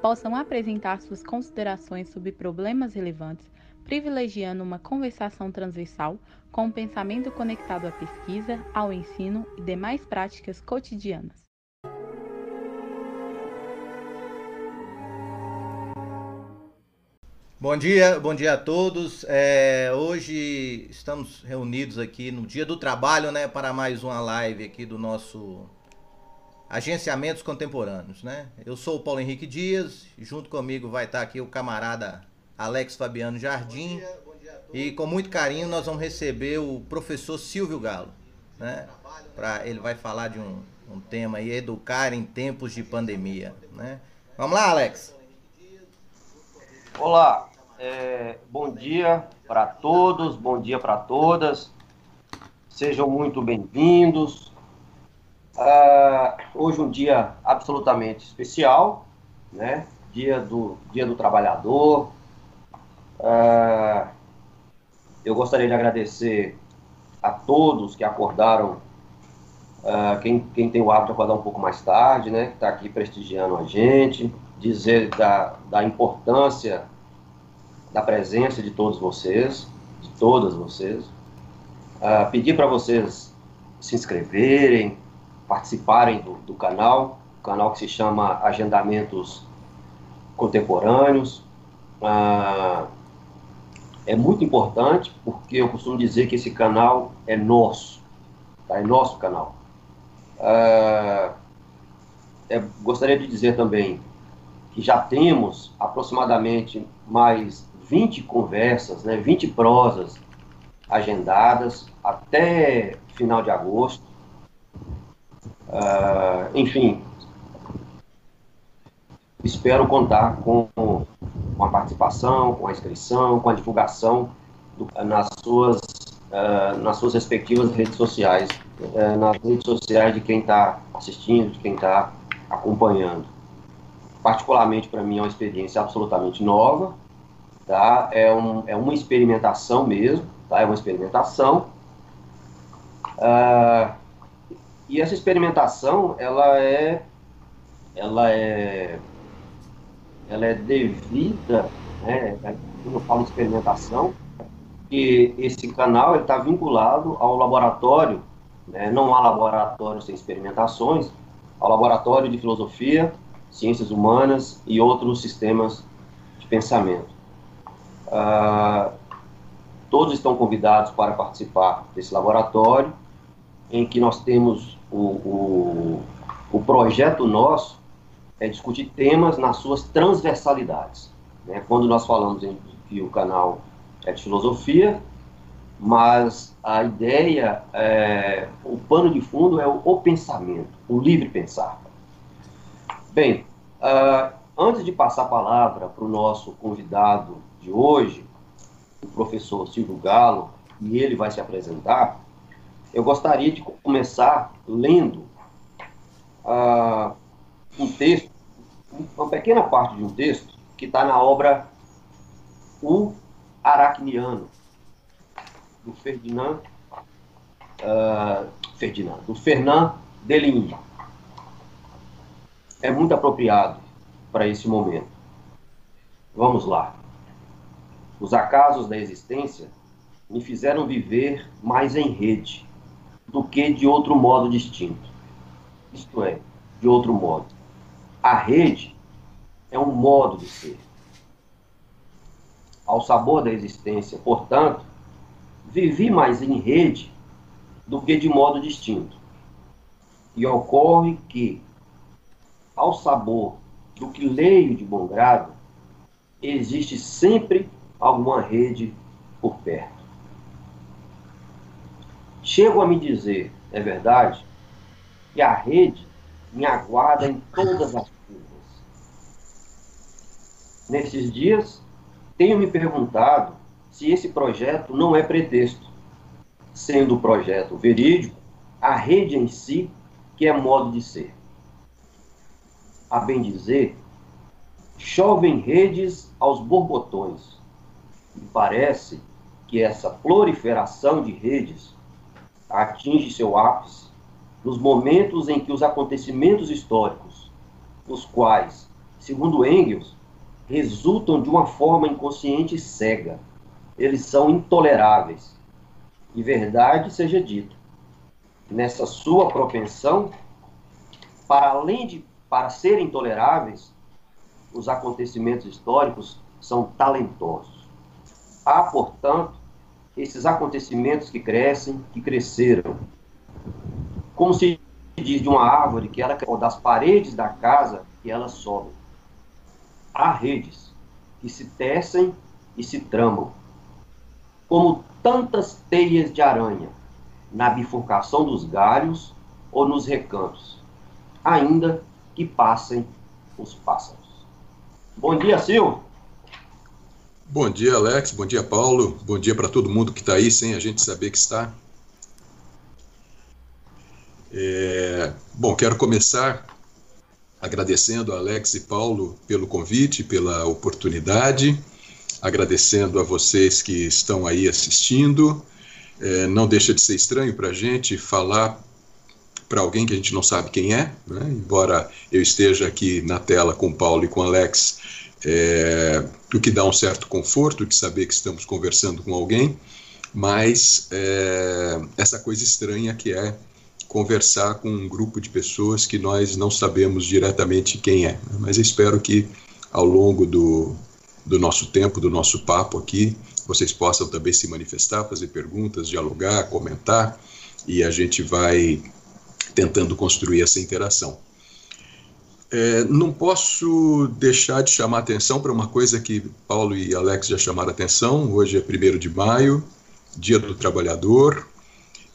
possam apresentar suas considerações sobre problemas relevantes, privilegiando uma conversação transversal com um pensamento conectado à pesquisa, ao ensino e demais práticas cotidianas. Bom dia, bom dia a todos. É, hoje estamos reunidos aqui no Dia do Trabalho, né, para mais uma live aqui do nosso Agenciamentos Contemporâneos, né? Eu sou o Paulo Henrique Dias, junto comigo vai estar aqui o camarada Alex Fabiano Jardim. Bom dia, bom dia e com muito carinho nós vamos receber o professor Silvio Galo, né? Para ele vai falar de um, um tema aí, educar em tempos de pandemia, né? Vamos lá, Alex. Olá, é, bom dia para todos, bom dia para todas. Sejam muito bem-vindos. Uh, hoje um dia absolutamente especial, né? Dia do Dia do Trabalhador. Uh, eu gostaria de agradecer a todos que acordaram, uh, quem, quem tem o hábito de acordar um pouco mais tarde, né? Que está aqui prestigiando a gente, dizer da, da importância da presença de todos vocês, de todas vocês. Pedir para vocês se inscreverem, participarem do, do canal, canal que se chama Agendamentos Contemporâneos. Uh, é muito importante porque eu costumo dizer que esse canal é nosso, tá? é nosso canal. Uh, é, gostaria de dizer também que já temos aproximadamente mais 20 conversas, né, 20 prosas agendadas até final de agosto. Uh, enfim, espero contar com, com a participação, com a inscrição, com a divulgação do, nas, suas, uh, nas suas respectivas redes sociais, uh, nas redes sociais de quem está assistindo, de quem está acompanhando. Particularmente para mim é uma experiência absolutamente nova, tá? É, um, é uma experimentação mesmo, tá? É uma experimentação. Uh, e essa experimentação, ela é, ela é, ela é devida, né? Quando eu falo experimentação, que esse canal está vinculado ao laboratório, né? não há laboratório sem experimentações, ao laboratório de filosofia, ciências humanas e outros sistemas de pensamento. Uh, todos estão convidados para participar desse laboratório, em que nós temos o, o, o projeto nosso é discutir temas nas suas transversalidades. Né? Quando nós falamos em que o canal é de filosofia, mas a ideia, é, o pano de fundo é o, o pensamento, o livre pensar. Bem, uh, antes de passar a palavra para o nosso convidado de hoje, o professor Silvio Galo, e ele vai se apresentar, eu gostaria de começar lendo uh, um texto, uma pequena parte de um texto que está na obra O Aracniano, do Ferdinand, uh, Ferdinand, do Fernand Deligny. É muito apropriado para esse momento. Vamos lá. Os acasos da existência me fizeram viver mais em rede do que de outro modo distinto. Isto é, de outro modo. A rede é um modo de ser. Ao sabor da existência, portanto, vivi mais em rede do que de modo distinto. E ocorre que, ao sabor do que leio de bom grado, existe sempre alguma rede por perto. Chego a me dizer, é verdade, que a rede me aguarda em todas as curvas. Nesses dias, tenho me perguntado se esse projeto não é pretexto, sendo o projeto verídico, a rede em si que é modo de ser. A bem dizer, chovem redes aos borbotões. E parece que essa proliferação de redes atinge seu ápice nos momentos em que os acontecimentos históricos, os quais, segundo Engels, resultam de uma forma inconsciente e cega, eles são intoleráveis. E verdade seja dito, nessa sua propensão, para além de para serem intoleráveis, os acontecimentos históricos são talentosos. Há, portanto, esses acontecimentos que crescem, que cresceram. Como se diz de uma árvore que ela ou das paredes da casa que ela sobe. Há redes que se tecem e se tramam, como tantas teias de aranha, na bifurcação dos galhos ou nos recantos, ainda que passem os pássaros. Bom dia, Silvio. Bom dia, Alex. Bom dia, Paulo. Bom dia para todo mundo que está aí sem a gente saber que está. É... Bom, quero começar agradecendo a Alex e Paulo pelo convite, pela oportunidade, agradecendo a vocês que estão aí assistindo. É, não deixa de ser estranho para a gente falar para alguém que a gente não sabe quem é, né? embora eu esteja aqui na tela com o Paulo e com o Alex é, o que dá um certo conforto de saber que estamos conversando com alguém, mas é, essa coisa estranha que é conversar com um grupo de pessoas que nós não sabemos diretamente quem é. Mas espero que ao longo do, do nosso tempo, do nosso papo aqui, vocês possam também se manifestar, fazer perguntas, dialogar, comentar, e a gente vai tentando construir essa interação. É, não posso deixar de chamar atenção para uma coisa que Paulo e Alex já chamaram atenção. Hoje é 1 de maio, Dia do Trabalhador.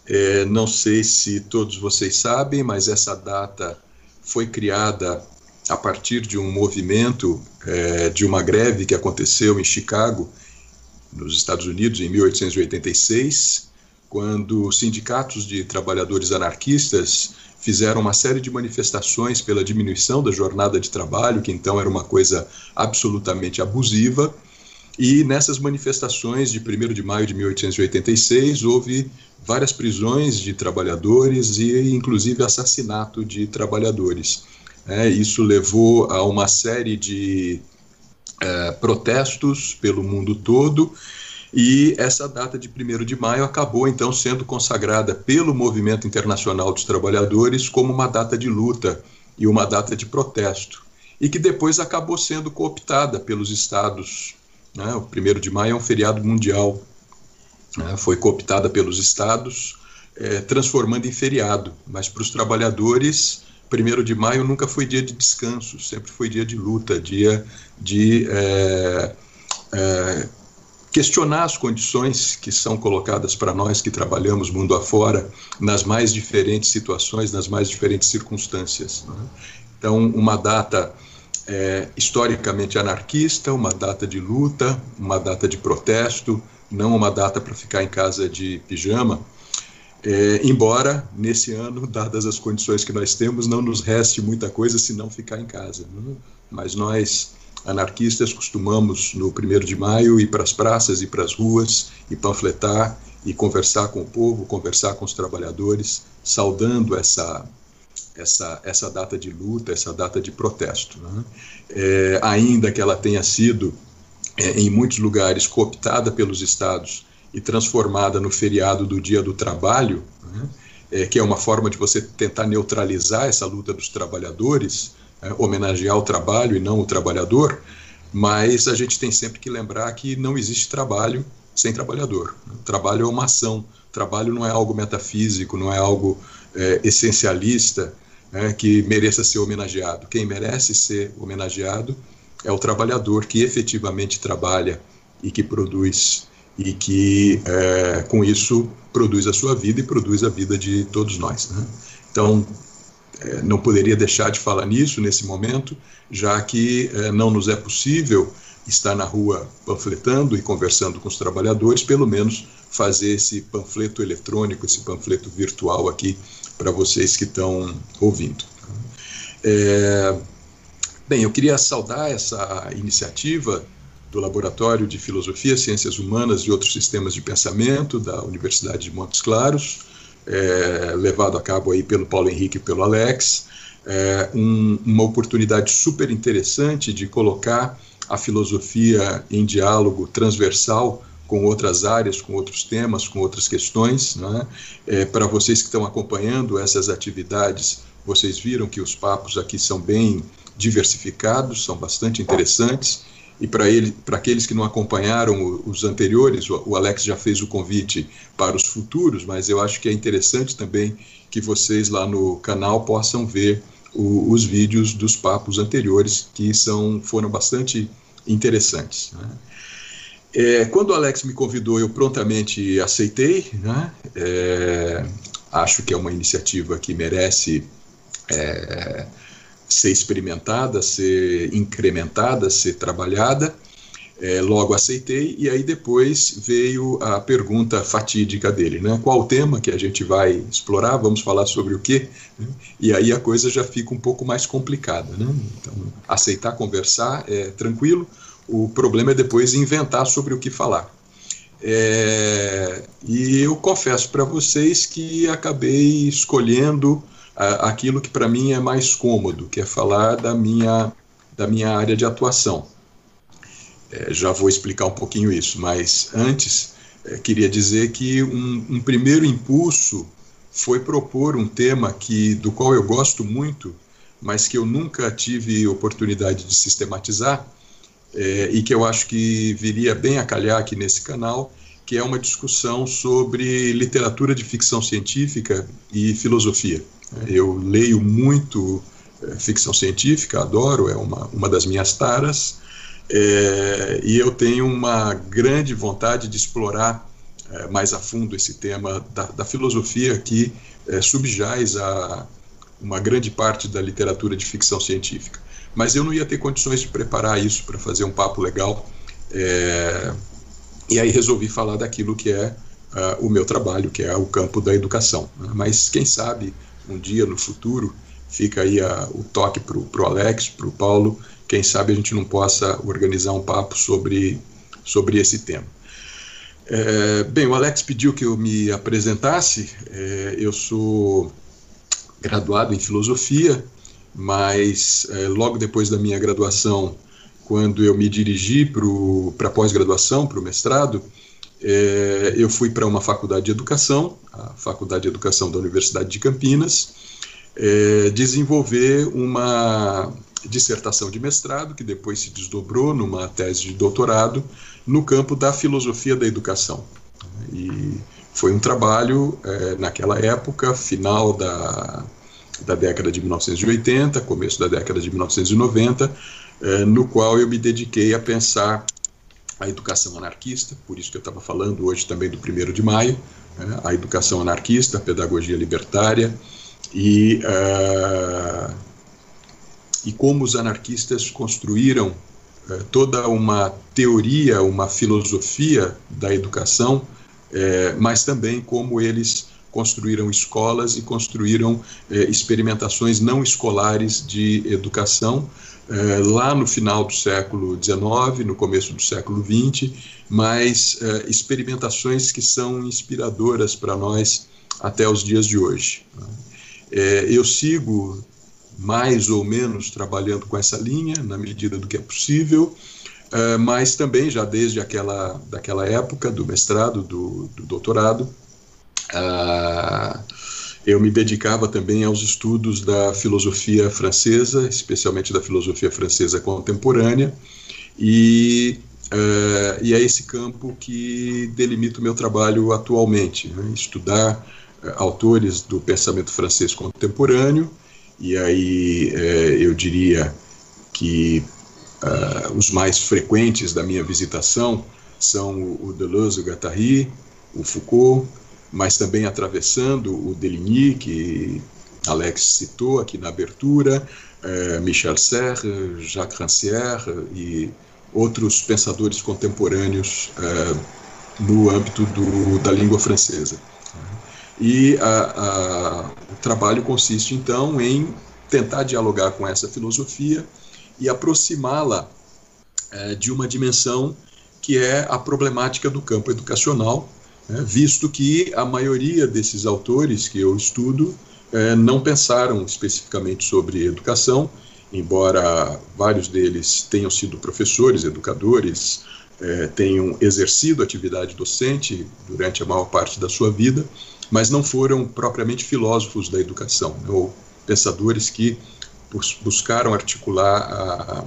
É, não sei se todos vocês sabem, mas essa data foi criada a partir de um movimento é, de uma greve que aconteceu em Chicago, nos Estados Unidos, em 1886, quando sindicatos de trabalhadores anarquistas fizeram uma série de manifestações pela diminuição da jornada de trabalho, que então era uma coisa absolutamente abusiva. E nessas manifestações de 1 de maio de 1886 houve várias prisões de trabalhadores e inclusive assassinato de trabalhadores. É, isso levou a uma série de é, protestos pelo mundo todo e essa data de 1 de maio acabou então sendo consagrada pelo Movimento Internacional dos Trabalhadores como uma data de luta e uma data de protesto, e que depois acabou sendo cooptada pelos estados. Né? O 1 de maio é um feriado mundial, né? foi cooptada pelos estados, é, transformando em feriado, mas para os trabalhadores. 1 de maio nunca foi dia de descanso, sempre foi dia de luta, dia de é, é, questionar as condições que são colocadas para nós que trabalhamos mundo afora, nas mais diferentes situações, nas mais diferentes circunstâncias. Né? Então, uma data é, historicamente anarquista, uma data de luta, uma data de protesto, não uma data para ficar em casa de pijama. É, embora nesse ano, dadas as condições que nós temos, não nos reste muita coisa se não ficar em casa. Né? Mas nós anarquistas costumamos, no 1 de maio, ir para as praças e para as ruas e panfletar e conversar com o povo, conversar com os trabalhadores, saudando essa, essa, essa data de luta, essa data de protesto. Né? É, ainda que ela tenha sido, é, em muitos lugares, cooptada pelos estados e transformada no feriado do Dia do Trabalho, né? é, que é uma forma de você tentar neutralizar essa luta dos trabalhadores, homenagear o trabalho e não o trabalhador, mas a gente tem sempre que lembrar que não existe trabalho sem trabalhador. Trabalho é uma ação, trabalho não é algo metafísico, não é algo é, essencialista é, que mereça ser homenageado. Quem merece ser homenageado é o trabalhador que efetivamente trabalha e que produz e que é, com isso produz a sua vida e produz a vida de todos nós. Né? Então é, não poderia deixar de falar nisso nesse momento, já que é, não nos é possível estar na rua panfletando e conversando com os trabalhadores, pelo menos fazer esse panfleto eletrônico, esse panfleto virtual aqui para vocês que estão ouvindo. É, bem, eu queria saudar essa iniciativa do Laboratório de Filosofia, Ciências Humanas e Outros Sistemas de Pensamento da Universidade de Montes Claros, é, levado a cabo aí pelo Paulo Henrique e pelo Alex, é, um, uma oportunidade super interessante de colocar a filosofia em diálogo transversal com outras áreas, com outros temas, com outras questões. Né? É, Para vocês que estão acompanhando essas atividades, vocês viram que os papos aqui são bem diversificados, são bastante interessantes. E para ele, para aqueles que não acompanharam os anteriores, o Alex já fez o convite para os futuros, mas eu acho que é interessante também que vocês lá no canal possam ver o, os vídeos dos papos anteriores, que são, foram bastante interessantes. Né? É, quando o Alex me convidou, eu prontamente aceitei. Né? É, acho que é uma iniciativa que merece é, ser experimentada, ser incrementada, ser trabalhada. É, logo aceitei, e aí depois veio a pergunta fatídica dele, né? Qual o tema que a gente vai explorar? Vamos falar sobre o quê? E aí a coisa já fica um pouco mais complicada, né? Então, aceitar conversar é tranquilo, o problema é depois inventar sobre o que falar. É, e eu confesso para vocês que acabei escolhendo aquilo que para mim é mais cômodo, que é falar da minha, da minha área de atuação. É, já vou explicar um pouquinho isso, mas antes é, queria dizer que um, um, primeiro impulso foi propor um tema que do qual eu gosto muito, mas que eu nunca tive oportunidade de sistematizar é, e que eu acho que viria bem a calhar aqui nesse canal, que é uma discussão sobre literatura de ficção científica e filosofia. Eu leio muito é, ficção científica, adoro, é uma, uma das minhas taras, é, e eu tenho uma grande vontade de explorar é, mais a fundo esse tema da, da filosofia que subjaz a uma grande parte da literatura de ficção científica. Mas eu não ia ter condições de preparar isso para fazer um papo legal, e aí resolvi falar daquilo que é uh, o meu trabalho, que é o campo da educação. Né? Mas quem sabe um dia no futuro fica aí a, o toque para o Alex, para o Paulo, quem sabe a gente não possa organizar um papo sobre, sobre esse tema. É, bem, o Alex pediu que eu me apresentasse. É, eu sou graduado em filosofia, mas é, logo depois da minha graduação, quando eu me dirigi para a pós-graduação, para o mestrado, é, eu fui para uma faculdade de educação, a Faculdade de Educação da Universidade de Campinas, é, desenvolver uma dissertação de mestrado, que depois se desdobrou numa tese de doutorado, no campo da filosofia da educação. E foi um trabalho, é, naquela época, final da, da década de 1980, começo da década de 1990, é, no qual eu me dediquei a pensar a educação anarquista, por isso que eu estava falando hoje também do 1 de maio, né, a educação anarquista, a pedagogia libertária e uh, e como os anarquistas construíram eh, toda uma teoria, uma filosofia da educação, eh, mas também como eles construíram escolas e construíram eh, experimentações não escolares de educação lá no final do século XIX, no começo do século XX, mas experimentações que são inspiradoras para nós até os dias de hoje. eu sigo mais ou menos trabalhando com essa linha, na medida do que é possível, mas também já desde aquela daquela época, do mestrado, do, do doutorado, uh, eu me dedicava também aos estudos da filosofia francesa, especialmente da filosofia francesa contemporânea, e, uh, e é esse campo que delimita o meu trabalho atualmente, né? estudar autores do pensamento francês contemporâneo, e aí é, eu diria que uh, os mais frequentes da minha visitação são o, Deleuze, o Guattari, o Foucault, mas também atravessando o Deligny, que Alex citou aqui na abertura, uh, Michel Serre, Jacques Rancière e outros pensadores contemporâneos uh, no âmbito do, da língua francesa. E a, a, o trabalho consiste, então, em tentar dialogar com essa filosofia e aproximá-la uh, de uma dimensão que é a problemática do campo educacional, né, visto que a maioria desses autores que eu estudo uh, não pensaram especificamente sobre educação, embora vários deles tenham sido professores, educadores, é, tenham exercido atividade docente durante a maior parte da sua vida, mas não foram propriamente filósofos da educação, né, ou pensadores que buscaram articular a,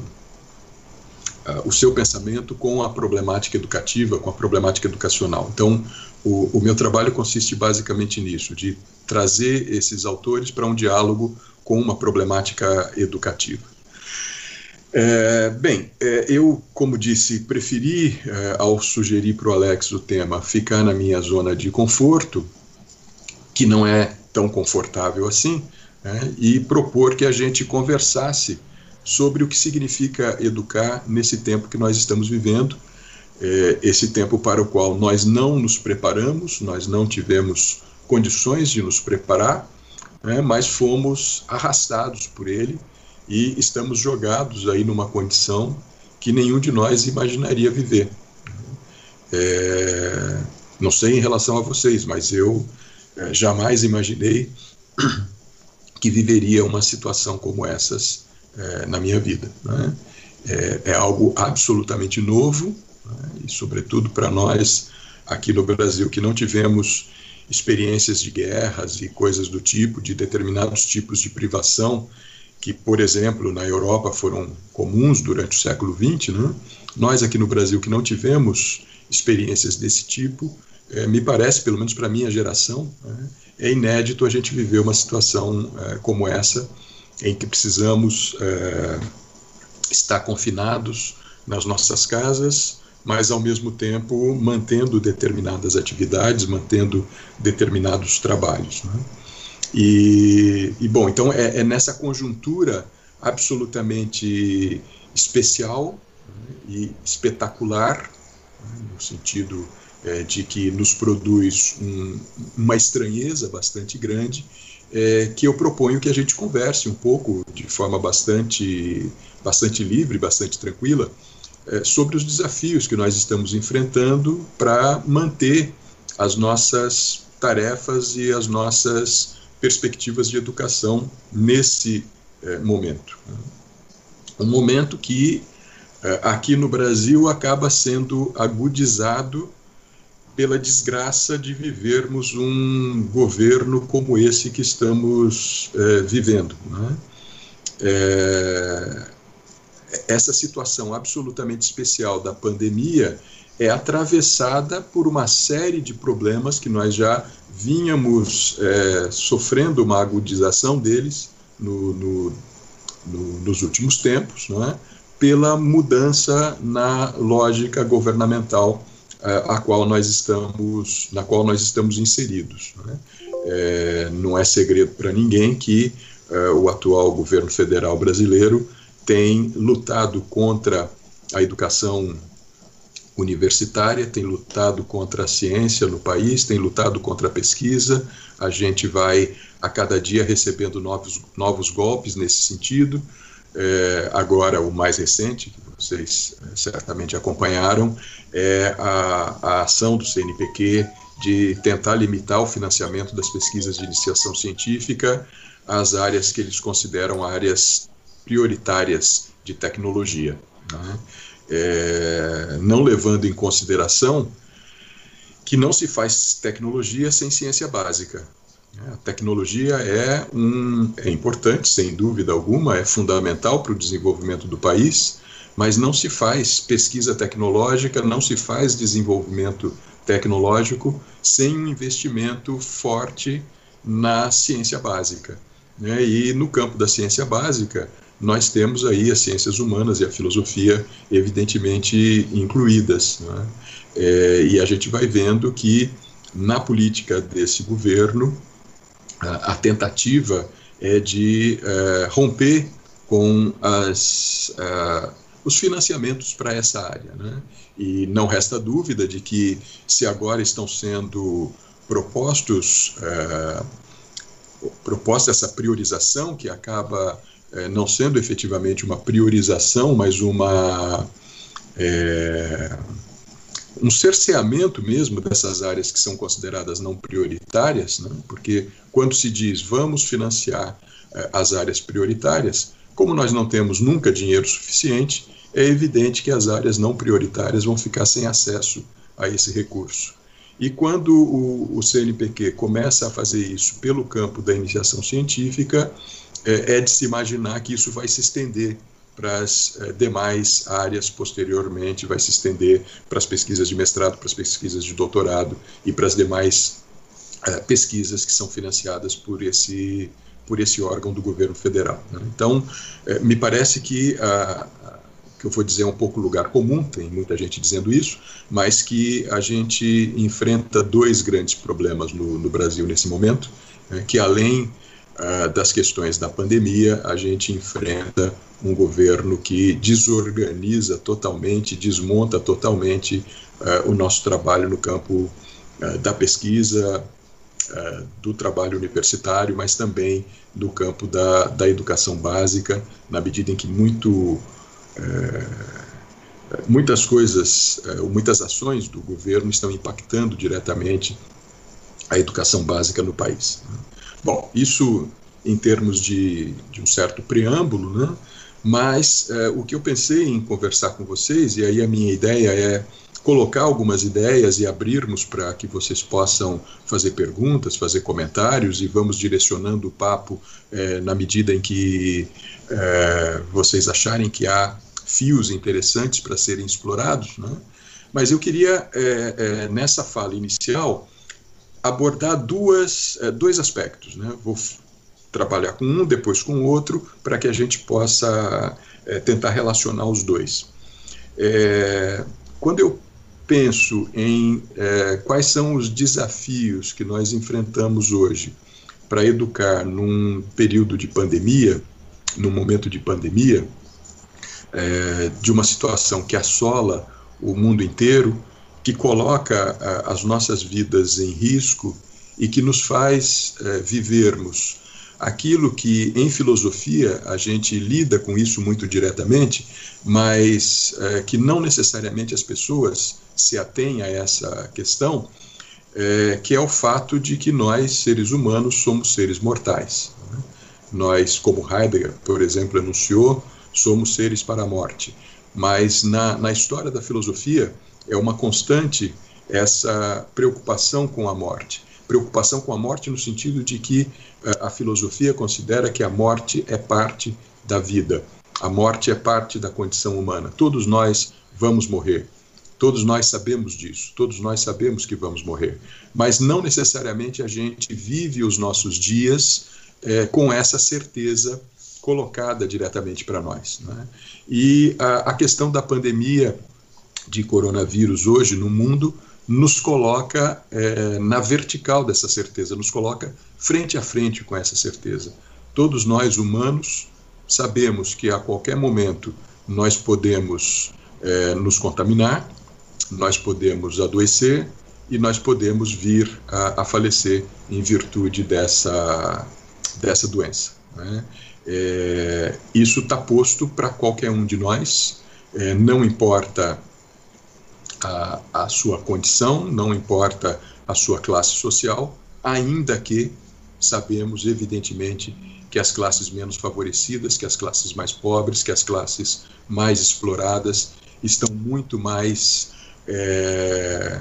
o seu pensamento com a problemática educativa, com a problemática educacional. Então, o, o meu trabalho consiste basicamente nisso, de trazer esses autores para um diálogo com uma problemática educativa. É, bem, é, eu, como disse, preferi, é, ao sugerir para o Alex o tema, ficar na minha zona de conforto, que não é tão confortável assim, né, e propor que a gente conversasse sobre o que significa educar nesse tempo que nós estamos vivendo, é, esse tempo para o qual nós não nos preparamos, nós não tivemos condições de nos preparar, né, mas fomos arrastados por ele e estamos jogados aí numa condição que nenhum de nós imaginaria viver. É, não sei em relação a vocês, mas eu é, jamais imaginei que viveria uma situação como essas é, na minha vida. Né? É, é, algo absolutamente novo, né? e sobretudo para nós aqui no Brasil que não tivemos experiências de guerras e coisas do tipo, de determinados tipos de privação que, por exemplo, na Europa foram comuns durante o século XX, né? nós aqui no Brasil que não tivemos experiências desse tipo, é, me parece, pelo menos para a minha geração, né? é inédito a gente viver uma situação é, como essa, em que precisamos é, estar confinados nas nossas casas, mas ao mesmo tempo mantendo determinadas atividades, mantendo determinados trabalhos. Né? E, e, bom, então é, é, nessa conjuntura absolutamente especial né, e espetacular, né, no sentido é, de que nos produz um, uma estranheza bastante grande, é, que eu proponho que a gente converse um pouco de forma bastante, bastante livre, bastante tranquila, é, sobre os desafios que nós estamos enfrentando para manter as nossas tarefas e as nossas perspectivas de educação nesse é, momento. Um momento que é, aqui no Brasil acaba sendo agudizado pela desgraça de vivermos um governo como esse que estamos é, vivendo. Né? É, essa situação absolutamente especial da pandemia é atravessada por uma série de problemas que nós já vínhamos é, sofrendo uma agudização deles no, no, no, nos últimos tempos, é? pela mudança na lógica governamental a qual nós estamos, na qual nós estamos inseridos. Não é, é não é segredo para ninguém que é, o atual governo federal brasileiro tem lutado contra a educação universitária, tem lutado contra a ciência no país, tem lutado contra a pesquisa. A gente vai a cada dia recebendo novos, novos golpes nesse sentido. É, agora, o mais recente, que vocês é, certamente acompanharam, é a, a ação do CNPq de tentar limitar o financiamento das pesquisas de iniciação científica às áreas que eles consideram áreas prioritárias de tecnologia, né? é, não levando em consideração que não se faz tecnologia sem ciência básica. A tecnologia é, um, é importante, sem dúvida alguma, é fundamental para o desenvolvimento do país, mas não se faz pesquisa tecnológica, não se faz desenvolvimento tecnológico sem um investimento forte na ciência básica. Né? E no campo da ciência básica, nós temos aí as ciências humanas e a filosofia evidentemente incluídas. Né? É, e a gente vai vendo que na política desse governo a, a tentativa é de é, romper com as, os financiamentos para essa área. Né? E não resta dúvida de que, se agora estão sendo propostos, é, proposta essa priorização, que acaba é, não sendo efetivamente uma priorização, mas uma. É, um cerceamento mesmo dessas áreas que são consideradas não prioritárias, né? porque quando se diz vamos financiar as áreas prioritárias, como nós não temos nunca dinheiro suficiente, é evidente que as áreas não prioritárias vão ficar sem acesso a esse recurso. E quando o, o CNPq começa a fazer isso pelo campo da iniciação científica, é, é de se imaginar que isso vai se estender para as eh, demais áreas posteriormente, vai se estender para as pesquisas de mestrado, para as pesquisas de doutorado e para as demais eh, pesquisas que são financiadas por esse, por esse órgão do governo federal. Né? Então, eh, me parece que a, que eu vou dizer é um pouco lugar comum, tem muita gente dizendo isso, mas que a gente enfrenta dois grandes problemas no, no Brasil nesse momento, né, que além uh, das questões da pandemia, a gente enfrenta um governo que desorganiza totalmente, desmonta totalmente uh, o nosso trabalho no campo uh, da pesquisa, do trabalho universitário, mas também do campo da, da educação básica, na medida em que muito, muitas coisas, muitas ações do governo estão impactando diretamente a educação básica no país. Bom, isso em termos de, de um certo preâmbulo, né? Mas é, o que eu pensei em conversar com vocês, e aí a minha ideia é colocar algumas ideias e abrirmos para que vocês possam fazer perguntas, fazer comentários e vamos direcionando o papo é, na medida em que é, vocês acharem que há fios interessantes para serem explorados. Né? Mas eu queria, é, é, nessa fala inicial, abordar duas, é, dois aspectos. Né? Vou trabalhar com um, depois com o outro, para que a gente possa é, tentar relacionar os dois. É, quando eu penso em é, quais são os desafios que nós enfrentamos hoje para educar num período de pandemia, num momento de pandemia, é, de uma situação que assola o mundo inteiro, que coloca a, as nossas vidas em risco e que nos faz é, vivermos aquilo que em filosofia a gente lida com isso muito diretamente, mas é, que não necessariamente as pessoas se atêm a essa questão, é, que é o fato de que nós, seres humanos, somos seres mortais. Né? Nós, como Heidegger, por exemplo, anunciou, somos seres para a morte. Mas na, na história da filosofia é uma constante essa preocupação com a morte preocupação com a morte no sentido de que eh, a filosofia considera que a morte é parte da vida, a morte é parte da condição humana. Todos nós vamos morrer. Todos nós sabemos disso, todos nós sabemos que vamos morrer, mas não necessariamente a gente vive os nossos dias é, com essa certeza colocada diretamente para nós. Né? E a, a questão da pandemia de coronavírus hoje no mundo nos coloca é, na vertical dessa certeza, nos coloca frente a frente com essa certeza. Todos nós humanos sabemos que a qualquer momento nós podemos é, nos contaminar, nós podemos adoecer e nós podemos vir a, a falecer em virtude dessa, dessa doença. Né? É, isso está posto para qualquer um de nós, é, não importa a, a sua condição, não importa a sua classe social, ainda que sabemos, evidentemente, que as classes menos favorecidas, que as classes mais pobres, que as classes mais exploradas estão muito mais é,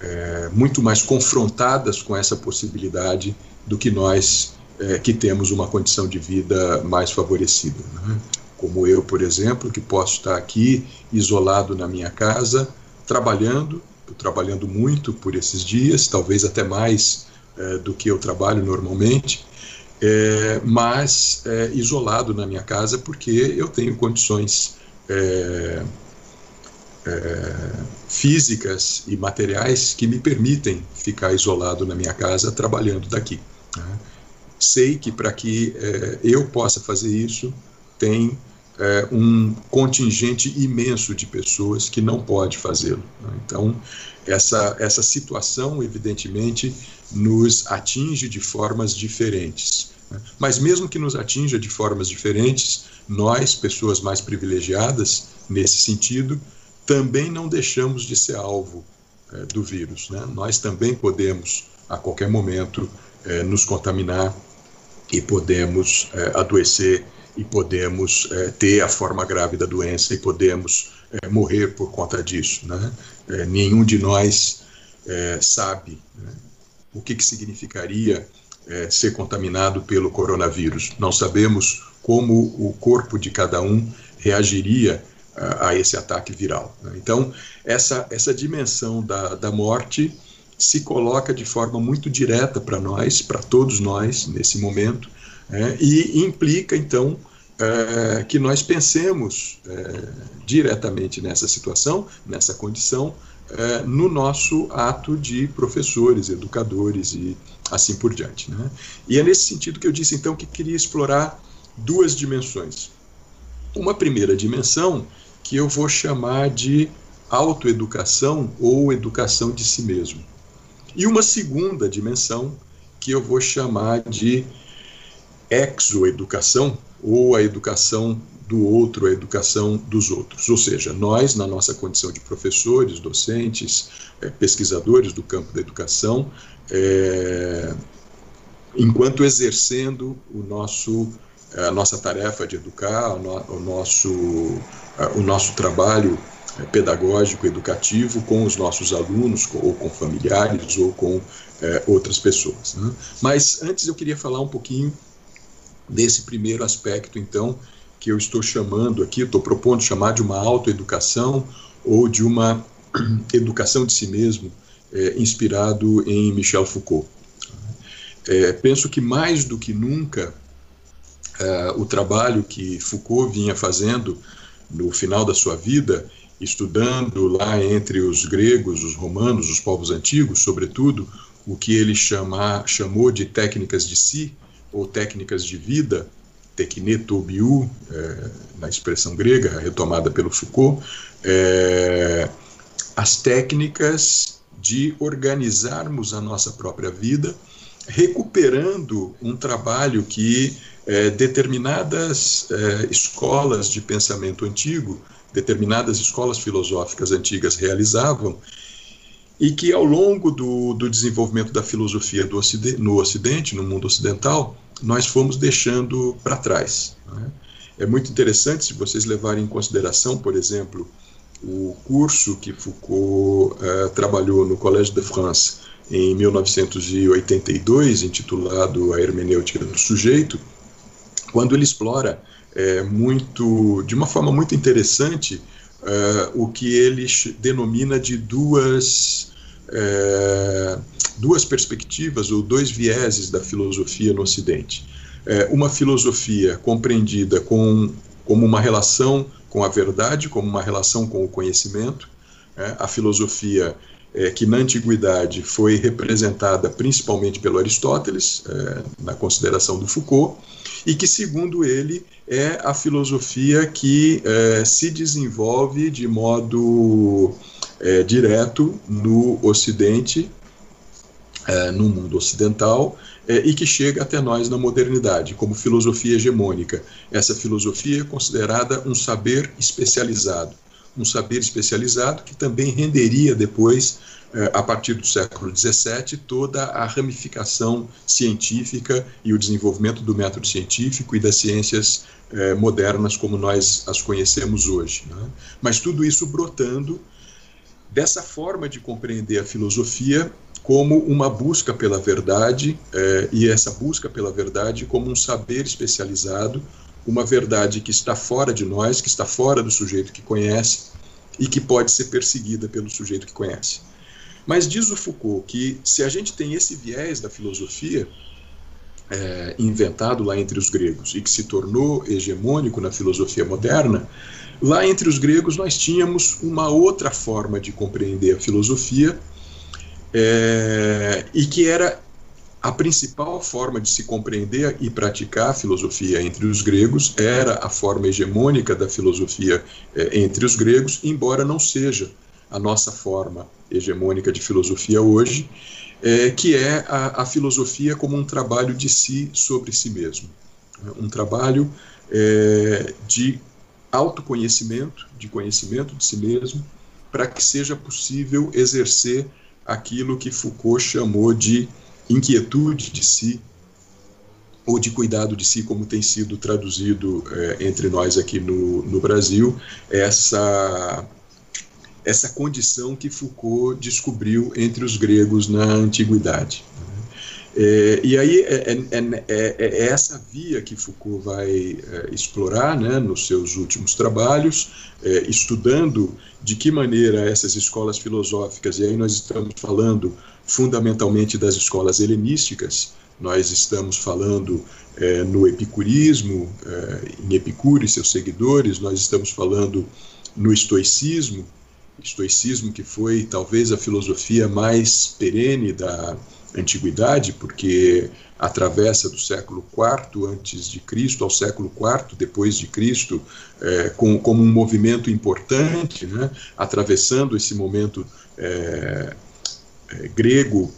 é, muito mais confrontadas com essa possibilidade do que nós é, que temos uma condição de vida mais favorecida. Né? como eu, por exemplo, que posso estar aqui isolado na minha casa, trabalhando, trabalhando muito por esses dias, talvez até mais é, do que eu trabalho normalmente, é, mas é, isolado na minha casa porque eu tenho condições físicas e materiais que me permitem ficar isolado na minha casa trabalhando daqui. Né? Sei que para que eu possa fazer isso, tem é, um contingente imenso de pessoas que não pode fazê-lo. Né? Então, essa, essa situação, evidentemente, nos atinge de formas diferentes. Né? Mas, mesmo que nos atinja de formas diferentes, nós, pessoas mais privilegiadas, nesse sentido, também não deixamos de ser alvo é, do vírus. Né? Nós também podemos, a qualquer momento, é, nos contaminar e podemos é, adoecer e podemos é, ter a forma grave da doença e podemos é, morrer por conta disso. Né? Nenhum de nós sabe né, o que, que significaria ser contaminado pelo coronavírus. Não sabemos como o corpo de cada um reagiria a, a esse ataque viral. Né? Então, essa, essa dimensão da, da morte se coloca de forma muito direta para nós, para todos nós, nesse momento, é, e implica, então, é, que nós pensemos é, diretamente nessa situação, nessa condição, é, no nosso ato de professores, educadores e assim por diante. Né? E é nesse sentido que eu disse, então, que queria explorar duas dimensões. Uma primeira dimensão que eu vou chamar de autoeducação ou educação de si mesmo. E uma segunda dimensão que eu vou chamar de exoeducação, ou a educação do outro, a educação dos outros. Ou seja, nós, na nossa condição de professores, docentes, é, pesquisadores do campo da educação, é, enquanto exercendo o nosso, a nossa tarefa de educar, o, nosso, o nosso trabalho pedagógico, educativo com os nossos alunos, ou com familiares, ou com é, outras pessoas. Né? Mas antes eu queria falar um pouquinho desse primeiro aspecto, então, que eu estou chamando aqui, estou propondo chamar de uma autoeducação ou de uma educação de si mesmo, é, inspirado em Michel Foucault. É, penso que mais do que nunca é, o trabalho que Foucault vinha fazendo no final da sua vida, estudando lá entre os gregos, os romanos, os povos antigos, sobretudo, o que ele chama, chamou de técnicas de si, ou técnicas de vida, teknetobiu, é, na expressão grega, retomada pelo Foucault, é, as técnicas de organizarmos a nossa própria vida, recuperando um trabalho que é, determinadas é, escolas de pensamento antigo, determinadas escolas filosóficas antigas realizavam, e que ao longo do, do desenvolvimento da filosofia do ocidente, no Ocidente, no mundo ocidental, nós fomos deixando para trás. Né? É muito interessante se vocês levarem em consideração, por exemplo, o curso que Foucault uh, trabalhou no Collège de France em 1982, intitulado A Hermenêutica do Sujeito, quando ele explora é, muito, de uma forma muito interessante uh, o que ele denomina de duas é, duas perspectivas ou dois vieses da filosofia no Ocidente. É, uma filosofia compreendida com, como uma relação com a verdade, como uma relação com o conhecimento, é, a filosofia é, que na antiguidade foi representada principalmente pelo Aristóteles, é, na consideração do Foucault, e que, segundo ele, é a filosofia que é, se desenvolve de modo é, direto no Ocidente, é, no mundo ocidental, é, e que chega até nós na modernidade, como filosofia hegemônica. Essa filosofia é considerada um saber especializado, um saber especializado que também renderia depois, é, a partir do século XVII, toda a ramificação científica e o desenvolvimento do método científico e das ciências é, modernas como nós as conhecemos hoje. Né? Mas tudo isso brotando dessa forma de compreender a filosofia como uma busca pela verdade, é, e essa busca pela verdade como um saber especializado, uma verdade que está fora de nós, que está fora do sujeito que conhece e que pode ser perseguida pelo sujeito que conhece. Mas diz o Foucault que se a gente tem esse viés da filosofia, é, inventado lá entre os gregos e que se tornou hegemônico na filosofia moderna, Lá entre os gregos nós tínhamos uma outra forma de compreender a filosofia é, e que era a principal forma de se compreender e praticar a filosofia entre os gregos era a forma hegemônica da filosofia eh, entre os gregos, embora não seja a nossa forma hegemônica de filosofia hoje, eh, que é a, a, filosofia como um trabalho de si sobre si mesmo. Um trabalho eh, de autoconhecimento, de conhecimento de si mesmo, para que seja possível exercer aquilo que Foucault chamou de inquietude de si ou de cuidado de si, como tem sido traduzido é, entre nós aqui no, no Brasil, essa, essa condição que Foucault descobriu entre os gregos na antiguidade. É, e aí é, é, é, essa via que Foucault vai explorar né, nos seus últimos trabalhos, estudando de que maneira essas escolas filosóficas, e aí nós estamos falando fundamentalmente das escolas helenísticas. Nós estamos falando é, no epicurismo, é, em Epicuro e seus seguidores, nós estamos falando no estoicismo, estoicismo que foi talvez a filosofia mais perene da antiguidade, porque atravessa do século IV antes de Cristo ao século IV depois de Cristo, é, com, como um movimento importante, né, atravessando esse momento é, grego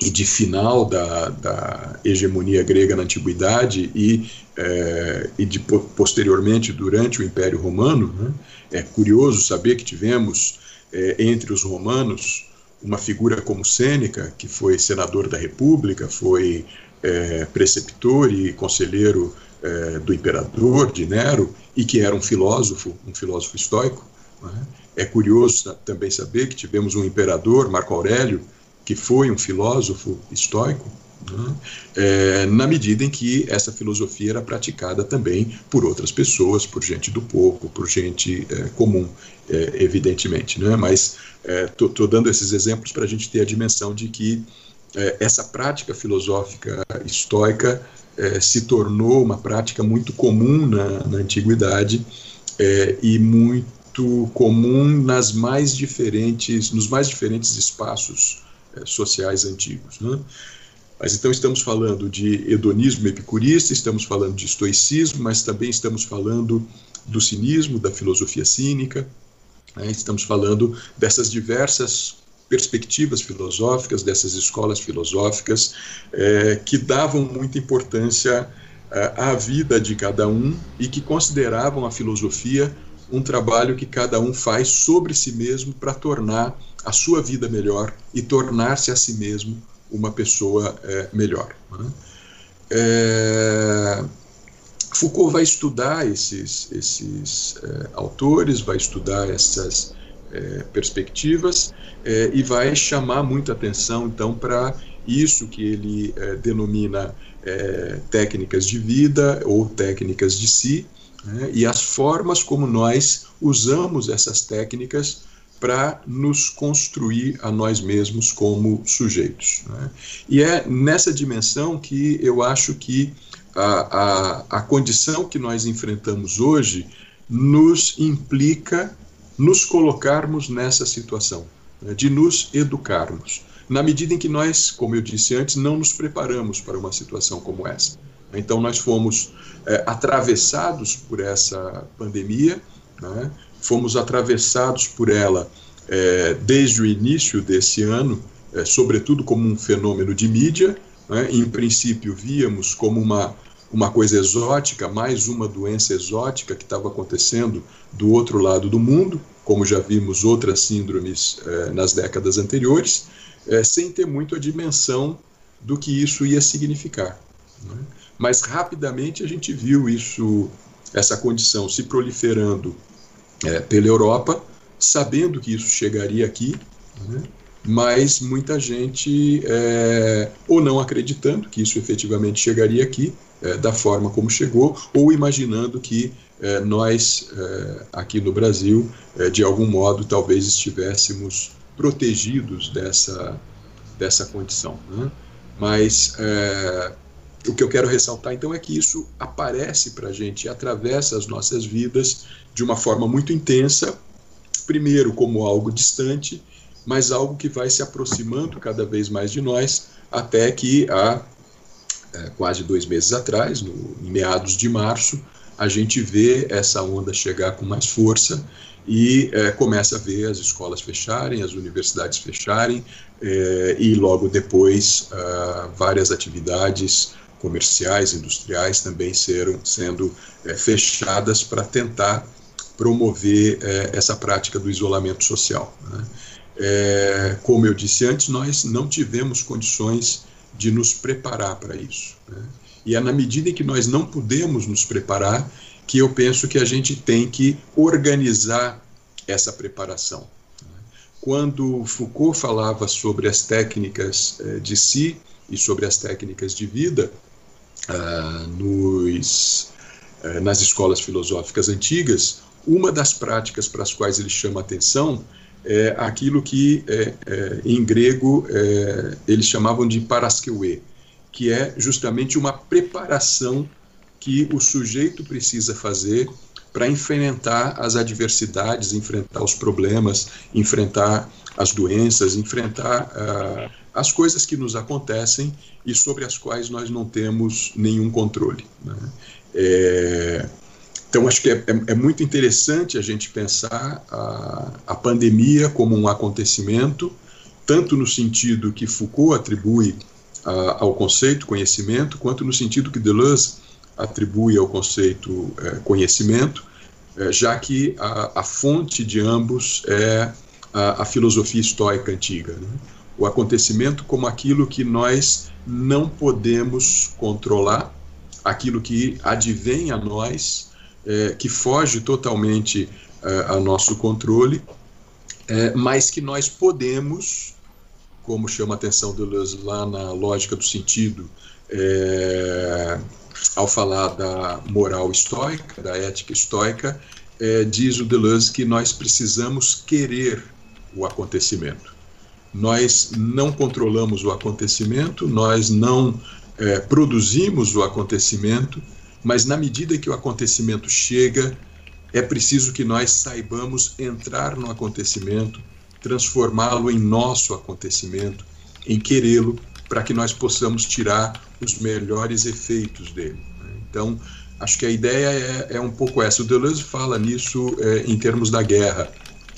e de final da, da, hegemonia grega na antiguidade e, é, e de, posteriormente durante o Império Romano. Né? É curioso saber que tivemos é, entre os romanos uma figura como Sêneca, que foi senador da República, foi é, preceptor e conselheiro é, do imperador de Nero e que era um filósofo, um filósofo estoico. Né? É curioso também saber que tivemos um imperador, Marco Aurélio, que foi um filósofo estoico, né? é, na medida em que essa filosofia era praticada também por outras pessoas, por gente do povo, por gente é, comum, é, evidentemente. Né? Mas estou é, dando esses exemplos para a gente ter a dimensão de que é, essa prática filosófica estoica é, se tornou uma prática muito comum na, na antiguidade e muito muito comum nas mais diferentes, nos mais diferentes espaços é, sociais antigos. Né? Mas então estamos falando de hedonismo epicurista, estamos falando de estoicismo, mas também estamos falando do cinismo, da filosofia cínica, né? estamos falando dessas diversas perspectivas filosóficas, dessas escolas filosóficas é, que davam muita importância à vida de cada um e que consideravam a filosofia um trabalho que cada um faz sobre si mesmo para tornar a sua vida melhor e tornar-se a si mesmo uma pessoa é, melhor. Né? É, Foucault vai estudar esses, esses é, autores, vai estudar essas é, perspectivas é, e vai chamar muita atenção, então, para isso que ele é, denomina técnicas de vida ou técnicas de si, né, e as formas como nós usamos essas técnicas para nos construir a nós mesmos como sujeitos. Né? E é nessa dimensão que eu acho que a, a, a condição que nós enfrentamos hoje nos implica nos colocarmos nessa situação, né, de nos educarmos, na medida em que nós, como eu disse antes, não nos preparamos para uma situação como essa. Então, nós fomos é, atravessados por essa pandemia, né? fomos atravessados por ela é, desde o início desse ano, é, sobretudo como um fenômeno de mídia. Né? Em princípio, víamos como uma, uma coisa exótica, mais uma doença exótica que estava acontecendo do outro lado do mundo, como já vimos outras síndromes nas décadas anteriores, sem ter muito a dimensão do que isso ia significar. Né? Mas rapidamente a gente viu isso, essa condição se proliferando é, pela Europa, sabendo que isso chegaria aqui, né? mas muita gente é, ou não acreditando que isso efetivamente chegaria aqui é, da forma como chegou, ou imaginando que é, nós é, aqui no Brasil, é, de algum modo, talvez estivéssemos protegidos dessa, dessa condição. Né? Mas é, o que eu quero ressaltar então é que isso aparece para a gente, atravessa as nossas vidas de uma forma muito intensa, primeiro como algo distante mas algo que vai se aproximando cada vez mais de nós, até que há é, quase dois meses atrás, no, em meados de março, a gente vê essa onda chegar com mais força e é, começa a ver as escolas fecharem, as universidades fecharem é, e logo depois uh, várias atividades comerciais, industriais também serão sendo é, fechadas para tentar promover é, essa prática do isolamento social. Né? É, como eu disse antes, nós não tivemos condições de nos preparar para isso. Né? E é na medida em que nós não podemos nos preparar que eu penso que a gente tem que organizar essa preparação. Né? Quando Foucault falava sobre as técnicas é, de si e sobre as técnicas de vida, ah, nos, eh, nas escolas filosóficas antigas, uma das práticas para as quais ele chama atenção é aquilo que é, é, em grego é, eles chamavam de paraskeue, que é justamente uma preparação que o sujeito precisa fazer para enfrentar as adversidades, enfrentar os problemas, enfrentar as doenças, enfrentar uh, as coisas que nos acontecem e sobre as quais nós não temos nenhum controle. Né? É, então, acho que é, é, é, muito interessante a gente pensar a, a pandemia como um acontecimento, tanto no sentido que Foucault atribui a, ao conceito conhecimento, quanto no sentido que Deleuze atribui ao conceito é, conhecimento, é, já que a, a, fonte de ambos é a, filosofia estoica antiga. Né? O acontecimento como aquilo que nós não podemos controlar, aquilo que advém a nós é, que foge totalmente é, ao nosso controle, é, mas que nós podemos, como chama a atenção Deleuze lá na lógica do sentido, é, ao falar da moral estoica, da ética estoica, é, diz o Deleuze que nós precisamos querer o acontecimento. Nós não controlamos o acontecimento, nós não é, produzimos o acontecimento, mas na medida que o acontecimento chega, é preciso que nós saibamos entrar no acontecimento, transformá-lo em nosso acontecimento, em querê-lo, para que nós possamos tirar os melhores efeitos dele. Então, acho que a ideia é, é, um pouco essa. O Deleuze fala nisso é, em termos da guerra.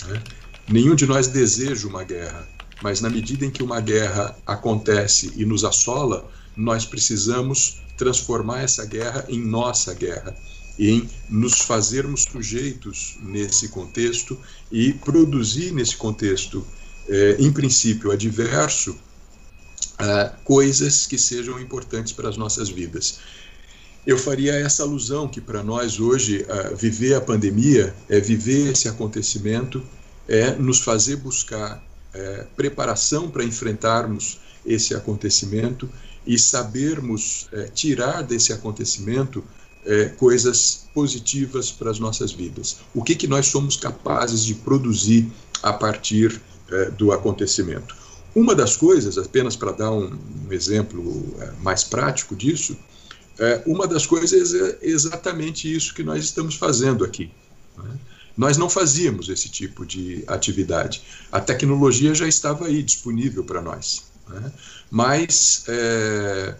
Né? Nenhum de nós deseja uma guerra, mas na medida em que uma guerra acontece e nos assola, nós precisamos transformar essa guerra em nossa guerra, em nos fazermos sujeitos nesse contexto e produzir nesse contexto, eh, em princípio adverso, eh, coisas que sejam importantes para as nossas vidas. Eu faria essa alusão que para nós hoje eh, viver a pandemia é viver esse acontecimento, é nos fazer buscar preparação para enfrentarmos esse acontecimento e sabermos é, tirar desse acontecimento é, coisas positivas para as nossas vidas. O que, que nós somos capazes de produzir a partir é, do acontecimento? Uma das coisas, apenas para dar um, um exemplo é, mais prático disso, é, uma das coisas é exatamente isso que nós estamos fazendo aqui. Né? Nós não fazíamos esse tipo de atividade. A tecnologia já estava aí disponível para nós. Né? Mas é,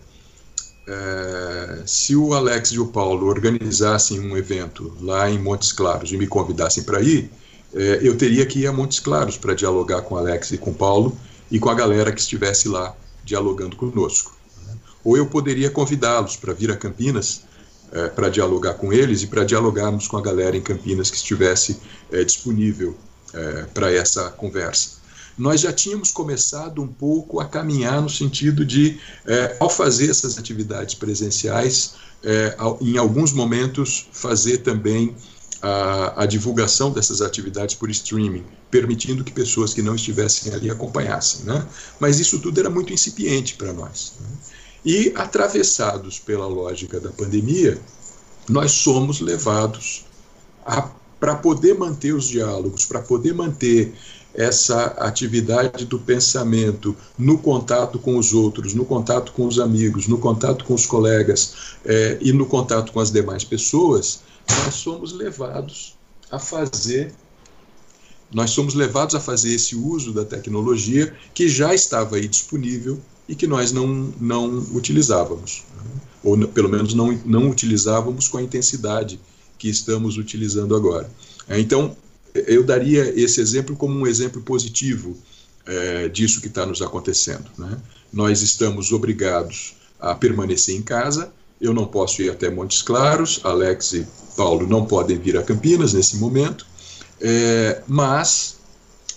é, se o Alex e o Paulo organizassem um evento lá em Montes Claros e me convidassem para ir, é, eu teria que ir a Montes Claros para dialogar com o Alex e com o Paulo e com a galera que estivesse lá dialogando conosco. Né? Ou eu poderia convidá-los para vir a Campinas é, para dialogar com eles e para dialogarmos com a galera em Campinas que estivesse é, disponível é, para essa conversa nós já tínhamos começado um pouco a caminhar no sentido de, é, ao fazer essas atividades presenciais, é, em alguns momentos fazer também a, a, divulgação dessas atividades por streaming, permitindo que pessoas que não estivessem ali acompanhassem. Né? Mas isso tudo era muito incipiente para nós. Né? E, atravessados pela lógica da pandemia, nós somos levados para poder manter os diálogos, para poder manter essa atividade do pensamento no contato com os outros, no contato com os amigos, no contato com os colegas é, e no contato com as demais pessoas, nós somos levados a fazer nós somos levados a fazer esse uso da tecnologia que já estava aí disponível e que nós não, não utilizávamos, né? ou pelo menos não, não utilizávamos com a intensidade que estamos utilizando agora. É, então, eu daria esse exemplo como um exemplo positivo é, disso que está nos acontecendo. Né? Nós estamos obrigados a permanecer em casa. Eu não posso ir até Montes Claros, Alex e Paulo não podem vir a Campinas nesse momento, é, mas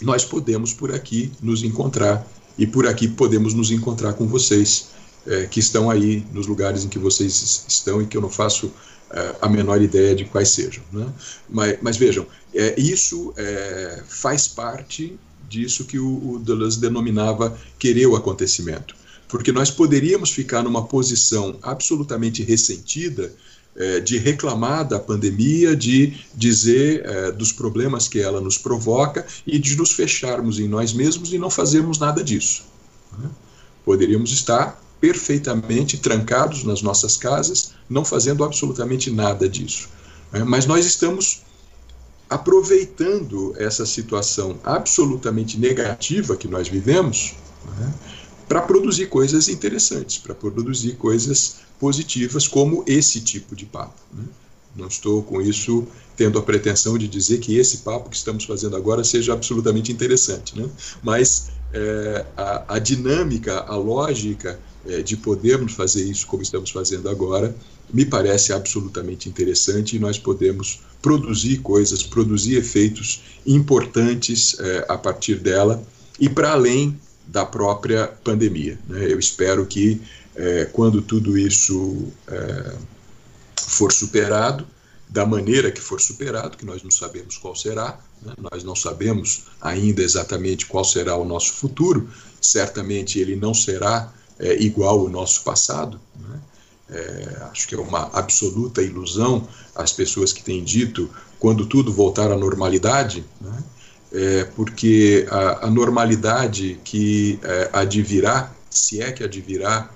nós podemos por aqui nos encontrar e por aqui podemos nos encontrar com vocês é, que estão aí nos lugares em que vocês estão e que eu não faço é, a menor ideia de quais sejam. Né? Mas, mas, vejam, é, isso faz parte disso que o, o Deleuze denominava querer o acontecimento. Porque nós poderíamos ficar numa posição absolutamente ressentida de reclamar da pandemia, de dizer é, dos problemas que ela nos provoca e de nos fecharmos em nós mesmos e não fazermos nada disso. Né? Poderíamos estar perfeitamente trancados nas nossas casas, não fazendo absolutamente nada disso. Né? Mas nós estamos aproveitando essa situação absolutamente negativa que nós vivemos né? Para produzir coisas interessantes, para produzir coisas positivas, como esse tipo de papo. Né? Não estou com isso tendo a pretensão de dizer que esse papo que estamos fazendo agora seja absolutamente interessante, né? mas é, a, a, dinâmica, a lógica é, de podermos fazer isso como estamos fazendo agora me parece absolutamente interessante e nós podemos produzir coisas, produzir efeitos importantes é, a partir dela e para além da própria pandemia. Né? Eu espero que é, quando tudo isso é, for superado, da maneira que for superado, que nós não sabemos qual será, né? nós não sabemos ainda exatamente qual será o nosso futuro, certamente ele não será é, igual ao nosso passado. Né? É, acho que é uma absoluta ilusão as pessoas que têm dito quando tudo voltar à normalidade, né? É, porque a, a, normalidade que é, advirá, se é que advirá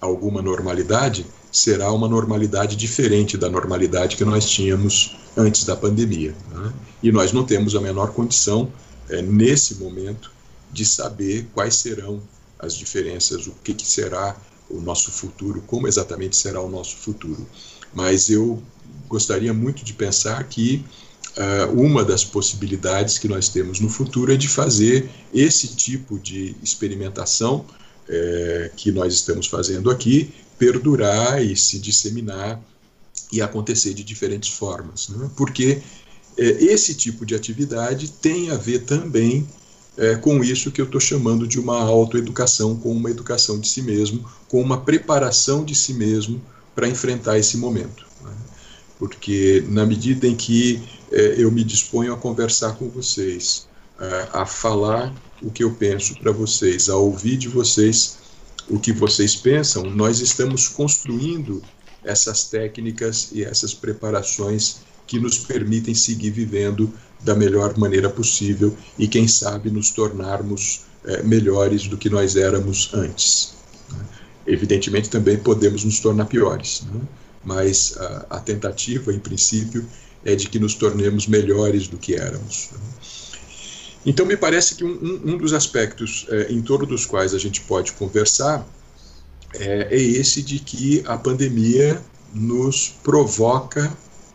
alguma normalidade, será uma normalidade diferente da normalidade que nós tínhamos antes da pandemia. Né? E nós não temos a menor condição, é, nesse momento, de saber quais serão as diferenças, o que, que será o nosso futuro, como exatamente será o nosso futuro. Mas eu gostaria muito de pensar que uma das possibilidades que nós temos no futuro é de fazer esse tipo de experimentação é, que nós estamos fazendo aqui perdurar e se disseminar e acontecer de diferentes formas. Né? Porque é, esse tipo de atividade tem a ver também é, com isso que eu estou chamando de uma autoeducação, com uma educação de si mesmo, com uma preparação de si mesmo para enfrentar esse momento. Né? Porque na medida em que eu me disponho a conversar com vocês, é, a falar o que eu penso para vocês, a ouvir de vocês o que vocês pensam, nós estamos construindo essas técnicas e essas preparações que nos permitem seguir vivendo da melhor maneira possível e, quem sabe, nos tornarmos é, melhores do que nós éramos antes. Evidentemente, também podemos nos tornar piores, né? mas a, a, tentativa, em princípio, é de que nos tornemos melhores do que éramos. Então, me parece que um, um dos aspectos é, em torno dos quais a gente pode conversar é, é esse de que a pandemia nos provoca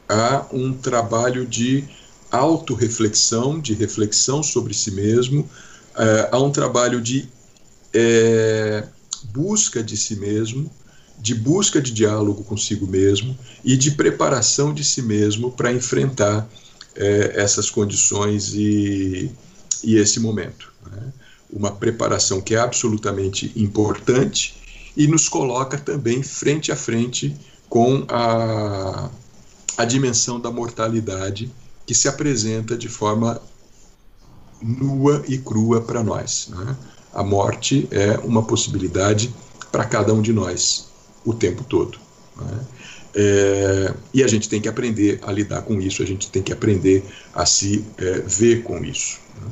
a um trabalho de autorreflexão, de reflexão sobre si mesmo, é, a um trabalho de é, busca de si mesmo, de busca de diálogo consigo mesmo e de preparação de si mesmo para enfrentar é, essas condições e, e esse momento. Né? Uma preparação que é absolutamente importante e nos coloca também frente a frente com a, a dimensão da mortalidade que se apresenta de forma nua e crua para nós. Né? A morte é uma possibilidade para cada um de nós o tempo todo. Né? É, e a gente tem que aprender a lidar com isso, a gente tem que aprender a se é, ver com isso. Né?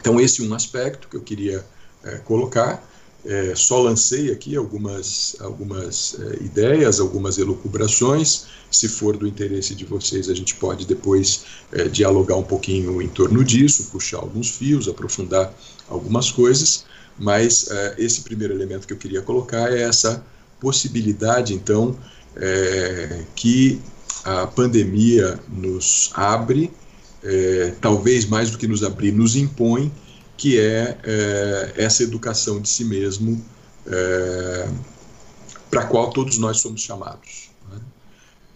Então, esse é um aspecto que eu queria é, colocar. é, só lancei aqui algumas, algumas é, ideias, algumas elucubrações. Se for do interesse de vocês, a gente pode depois é, dialogar um pouquinho em torno disso, puxar alguns fios, aprofundar algumas coisas. Mas esse primeiro elemento que eu queria colocar é essa possibilidade, então, é, que a pandemia nos abre, é, talvez mais do que nos abrir, nos impõe que é, é essa educação de si mesmo é, para a qual todos nós somos chamados. Né?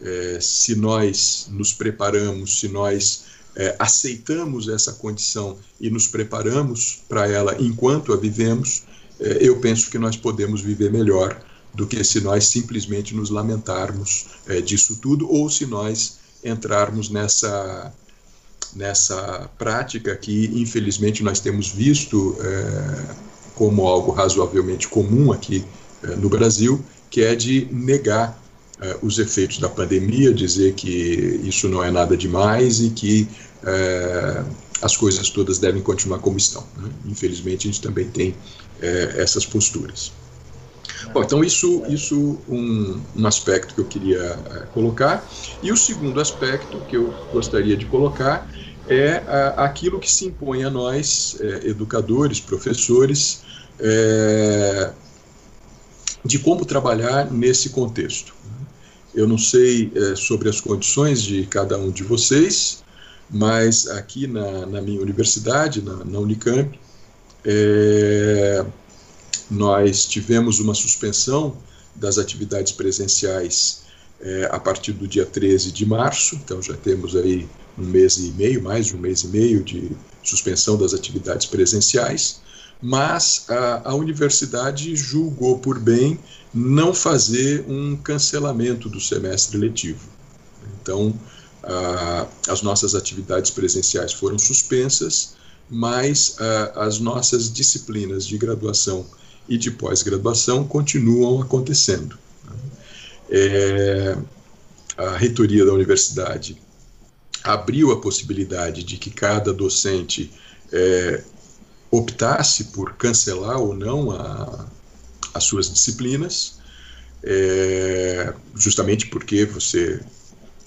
É, se nós nos preparamos, se nós é, aceitamos essa condição e nos preparamos para ela enquanto a vivemos, eu penso que nós podemos viver melhor do que se nós simplesmente nos lamentarmos é, disso tudo ou se nós entrarmos nessa nessa prática que, infelizmente, nós temos visto é, como algo razoavelmente comum aqui é, no Brasil, que é de negar é, os efeitos da pandemia, dizer que isso não é nada demais e que é, as coisas todas devem continuar como estão. Né? Infelizmente, a gente também tem é, essas posturas. Bom, então isso, isso um, um aspecto que eu queria é, colocar. E o segundo aspecto que eu gostaria de colocar é a, aquilo que se impõe a nós, é, educadores, professores, é, de como trabalhar nesse contexto. Eu não sei é, sobre as condições de cada um de vocês, mas aqui na, na minha universidade, na, na Unicamp, é, nós tivemos uma suspensão das atividades presenciais é, a partir do dia 13 de março, então já temos aí um mês e meio, mais de um mês e meio de suspensão das atividades presenciais, mas a, a universidade julgou por bem não fazer um cancelamento do semestre letivo. Então, a, as nossas atividades presenciais foram suspensas, mas a, as nossas disciplinas de graduação e de pós-graduação continuam acontecendo. É, a reitoria da universidade abriu a possibilidade de que cada docente é, optasse por cancelar ou não a, as suas disciplinas, é, justamente porque você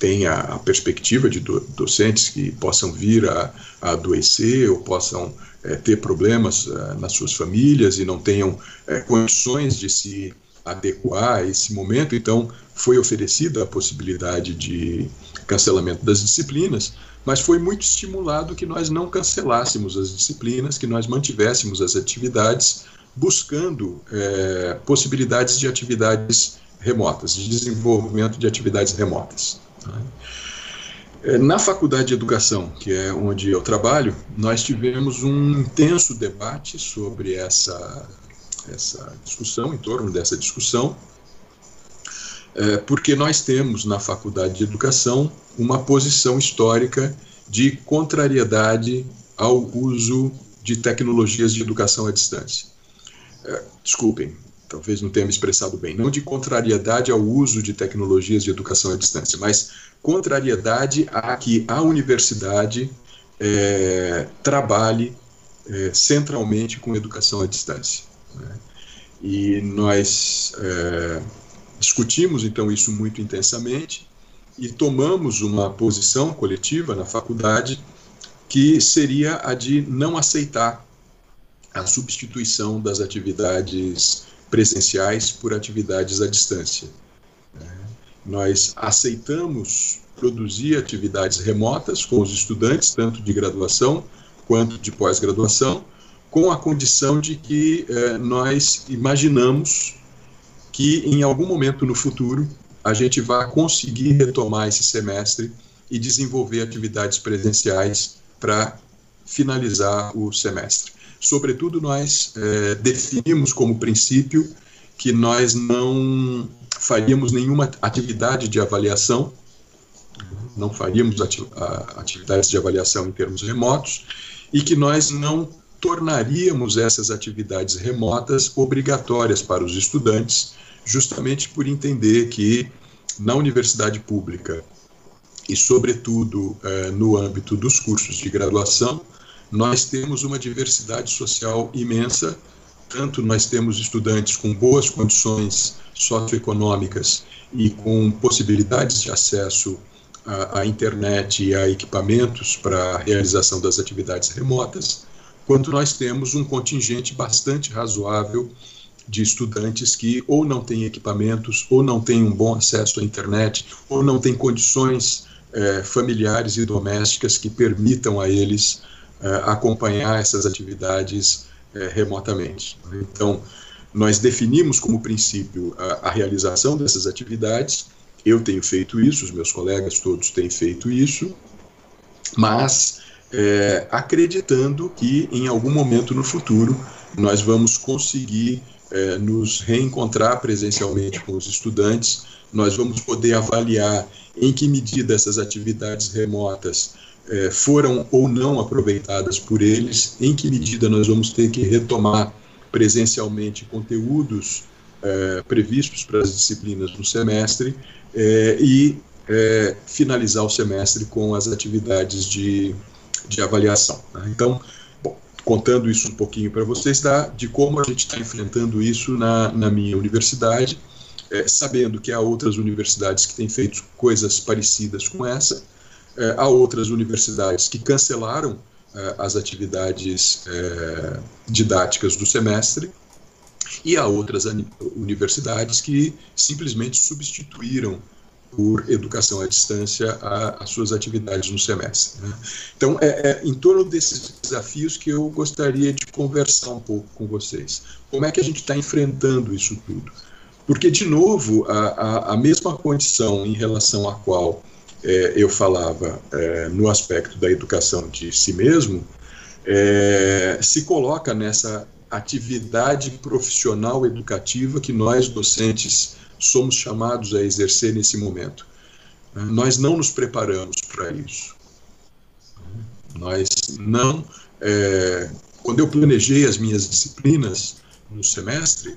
tem a, a perspectiva de do, docentes que possam vir a, a adoecer ou possam é, ter problemas é, nas suas famílias e não tenham é, condições de se adequar a esse momento, então foi oferecida a possibilidade de cancelamento das disciplinas, mas foi muito estimulado que nós não cancelássemos as disciplinas, que nós mantivéssemos as atividades, buscando é, possibilidades de atividades remotas, de desenvolvimento de atividades remotas. Né? Na Faculdade de Educação, que é onde eu trabalho, nós tivemos um intenso debate sobre essa essa discussão, em torno dessa discussão, é, porque nós temos na Faculdade de Educação uma posição histórica de contrariedade ao uso de tecnologias de educação à distância. É, desculpem, talvez não tenha me expressado bem, não de contrariedade ao uso de tecnologias de educação à distância, mas contrariedade a que a universidade é, trabalhe é, centralmente com educação à distância. Né? E nós é, discutimos então isso muito intensamente e tomamos uma posição coletiva na faculdade que seria a de não aceitar a substituição das atividades presenciais por atividades à distância. Né? Nós aceitamos produzir atividades remotas com os estudantes, tanto de graduação quanto de pós-graduação, com a condição de que eh, nós imaginamos que em algum momento no futuro a gente vai conseguir retomar esse semestre e desenvolver atividades presenciais para finalizar o semestre. Sobretudo, nós eh, definimos como princípio que nós não faríamos nenhuma atividade de avaliação, não faríamos atividades de avaliação em termos remotos, e que nós não tornaríamos essas atividades remotas obrigatórias para os estudantes, justamente por entender que na universidade pública e, sobretudo, eh, no âmbito dos cursos de graduação, nós temos uma diversidade social imensa, Portanto, nós temos estudantes com boas condições socioeconômicas e com possibilidades de acesso à, à internet e a equipamentos para a realização das atividades remotas, quanto nós temos um contingente bastante razoável de estudantes que ou não têm equipamentos, ou não têm um bom acesso à internet, ou não têm condições eh, familiares e domésticas que permitam a eles acompanhar essas atividades eh, remotamente. Então, nós definimos como princípio a, a, realização dessas atividades. Eu tenho feito isso, os meus colegas todos têm feito isso, mas é, acreditando que em algum momento no futuro nós vamos conseguir é, nos reencontrar presencialmente com os estudantes, nós vamos poder avaliar em que medida essas atividades remotas é, foram ou não aproveitadas por eles, em que medida nós vamos ter que retomar presencialmente conteúdos é, previstos para as disciplinas no semestre é, e é, finalizar o semestre com as atividades de, de avaliação. Né? Então, bom, contando isso um pouquinho para vocês, tá, de como a gente está enfrentando isso na, na minha universidade, é, sabendo que há outras universidades que têm feito coisas parecidas com essa, é, há outras universidades que cancelaram é, as atividades é, didáticas do semestre, e há outras universidades que simplesmente substituíram por educação à distância as suas atividades no semestre. Né? Então, é, é, em torno desses desafios que eu gostaria de conversar um pouco com vocês. Como é que a gente está enfrentando isso tudo? Porque, de novo, a, a, a mesma condição em relação à qual é, eu falava é, no aspecto da educação de si mesmo, é, se coloca nessa atividade profissional educativa que nós, docentes, somos chamados a exercer nesse momento. Nós não nos preparamos para isso. Nós não. É, quando eu planejei as minhas disciplinas no semestre,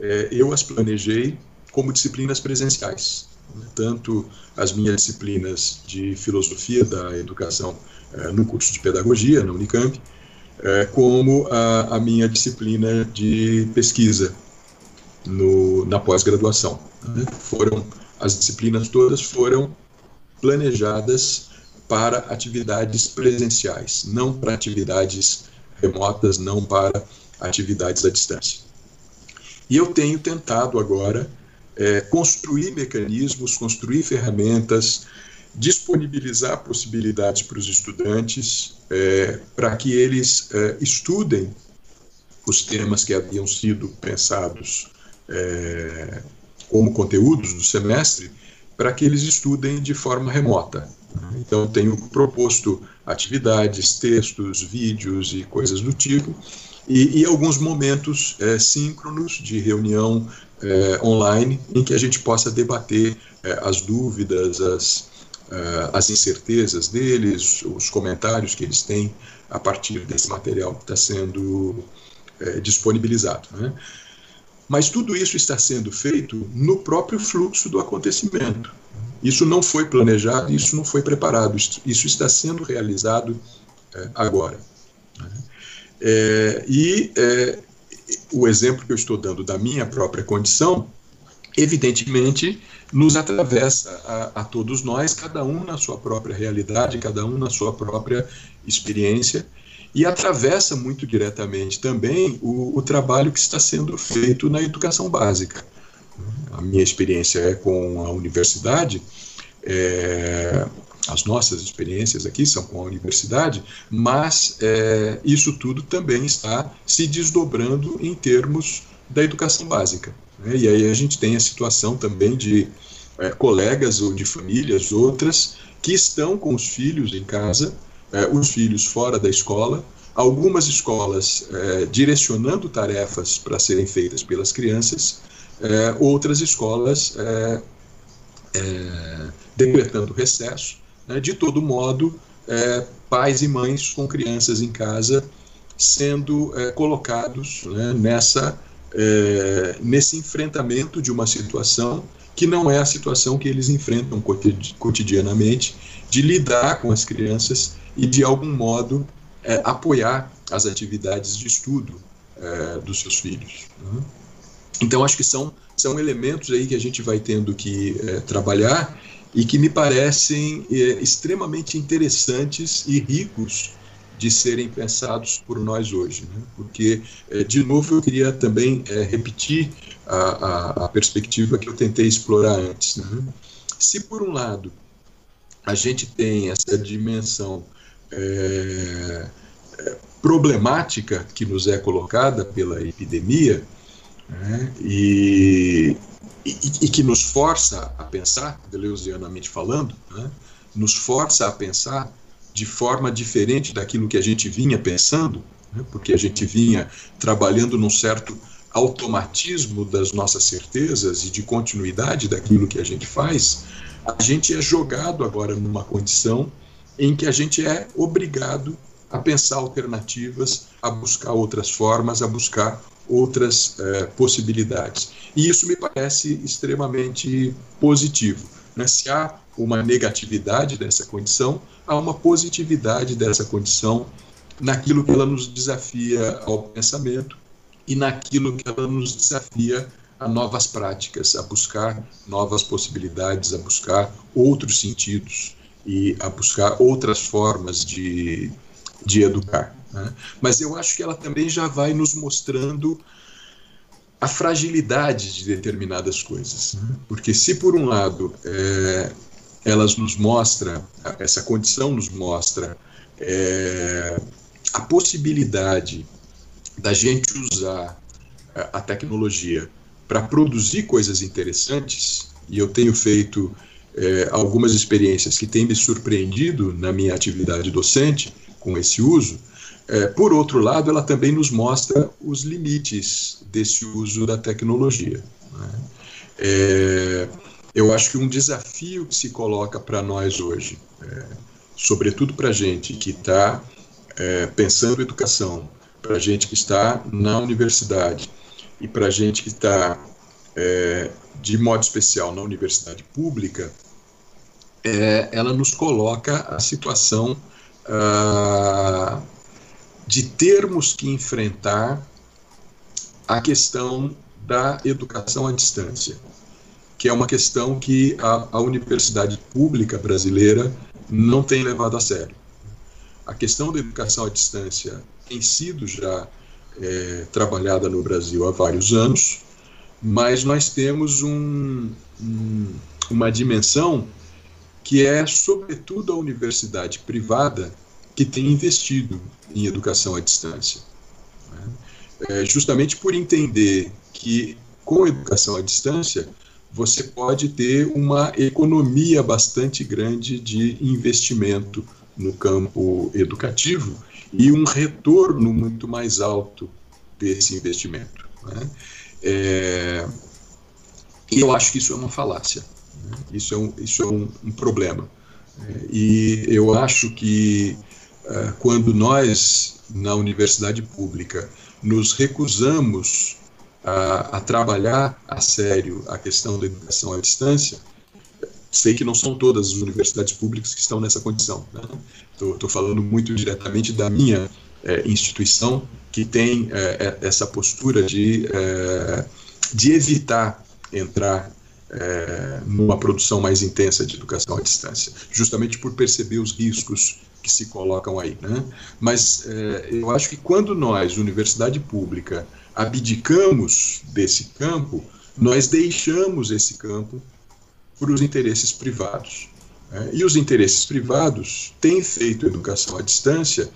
é, eu as planejei como disciplinas presenciais tanto as minhas disciplinas de filosofia da educação eh, no curso de pedagogia na Unicamp, eh, como a, a, minha disciplina de pesquisa no, na pós-graduação. Né? Foram as disciplinas todas foram planejadas para atividades presenciais, não para atividades remotas, não para atividades à distância. E eu tenho tentado agora é, construir mecanismos, construir ferramentas, disponibilizar possibilidades para os estudantes é, para que eles é, estudem os temas que haviam sido pensados é, como conteúdos do semestre, para que eles estudem de forma remota. Então, tenho proposto atividades, textos, vídeos e coisas do tipo, e, e alguns momentos é, síncronos de reunião é, online em que a gente possa debater é, as dúvidas, as, é, as incertezas deles, os comentários que eles têm a partir desse material que está sendo disponibilizado. Né? Mas tudo isso está sendo feito no próprio fluxo do acontecimento. Isso não foi planejado, isso não foi preparado, isso está sendo realizado é, agora. É, e é, o exemplo que eu estou dando da minha própria condição, evidentemente, nos atravessa a, a, todos nós, cada um na sua própria realidade, cada um na sua própria experiência, e atravessa muito diretamente também o, o trabalho que está sendo feito na educação básica. A minha experiência é com a universidade, é, as nossas experiências aqui são com a universidade, mas é, isso tudo também está se desdobrando em termos da educação básica. Né? E aí a gente tem a situação também de é, colegas ou de famílias outras que estão com os filhos em casa, é, os filhos fora da escola, algumas escolas é, direcionando tarefas para serem feitas pelas crianças, é, outras escolas é, decretando recesso né, de todo modo, é, pais e mães com crianças em casa sendo é, colocados né, nessa, é, nesse enfrentamento de uma situação que não é a situação que eles enfrentam cotidianamente, de lidar com as crianças e, de algum modo, é, apoiar as atividades de estudo é, dos seus filhos. Né? Então, acho que são, são elementos aí que a gente vai tendo que é, trabalhar e que me parecem é, extremamente interessantes e ricos de serem pensados por nós hoje. Né? Porque, é, de novo, eu queria também é, repetir a, a, a, perspectiva que eu tentei explorar antes. Né? Se, por um lado, a gente tem essa dimensão é problemática que nos é colocada pela epidemia né? e, e, que nos força a pensar, deleuzianamente falando, né? nos força a pensar de forma diferente daquilo que a gente vinha pensando, né? porque a gente vinha trabalhando num certo automatismo das nossas certezas e de continuidade daquilo que a gente faz, a gente é jogado agora numa condição em que a gente é obrigado a pensar alternativas, a buscar outras formas, a buscar outras eh, possibilidades. E isso me parece extremamente positivo. Né? Se há uma negatividade dessa condição, há uma positividade dessa condição naquilo que ela nos desafia ao pensamento e naquilo que ela nos desafia a novas práticas, a buscar novas possibilidades, a buscar outros sentidos e a buscar outras formas de, de educar. Né? Mas eu acho que ela também já vai nos mostrando a fragilidade de determinadas coisas. Né? Porque se por um lado é, elas nos mostram, essa condição nos mostra é, a possibilidade da gente usar a tecnologia para produzir coisas interessantes, e eu tenho feito é, algumas experiências que têm me surpreendido na minha atividade docente com esse uso, é, por outro lado, ela também nos mostra os limites desse uso da tecnologia. Né? É, eu acho que um desafio que se coloca para nós hoje, é, sobretudo para a gente que está é, pensando educação, para a gente que está na universidade e para a gente que está, é, de modo especial, na universidade pública, é, ela nos coloca a situação ah, de termos que enfrentar a questão da educação à distância que é uma questão que a, a universidade pública brasileira não tem levado a sério. A questão da educação à distância tem sido já é, trabalhada no Brasil há vários anos, mas nós temos um, um, uma dimensão que é, sobretudo, a universidade privada que tem investido em educação à distância. Né? É, justamente por entender que, com educação à distância, você pode ter uma economia bastante grande de investimento no campo educativo e um retorno muito mais alto desse investimento. Né? É, e eu acho que isso é uma falácia, né? isso é um, isso é um, um problema. É, e eu acho que quando nós, na universidade pública, nos recusamos a, a trabalhar a sério a questão da educação à distância, sei que não são todas as universidades públicas que estão nessa condição. Estou né? falando muito diretamente da minha é, instituição, que tem é, é, essa postura de, é, de evitar entrar é, numa produção mais intensa de educação à distância, justamente por perceber os riscos que se colocam aí. Né? Mas é, eu acho que quando nós, universidade pública, abdicamos desse campo, nós deixamos esse campo para os interesses privados. Né? E os interesses privados têm feito educação à distância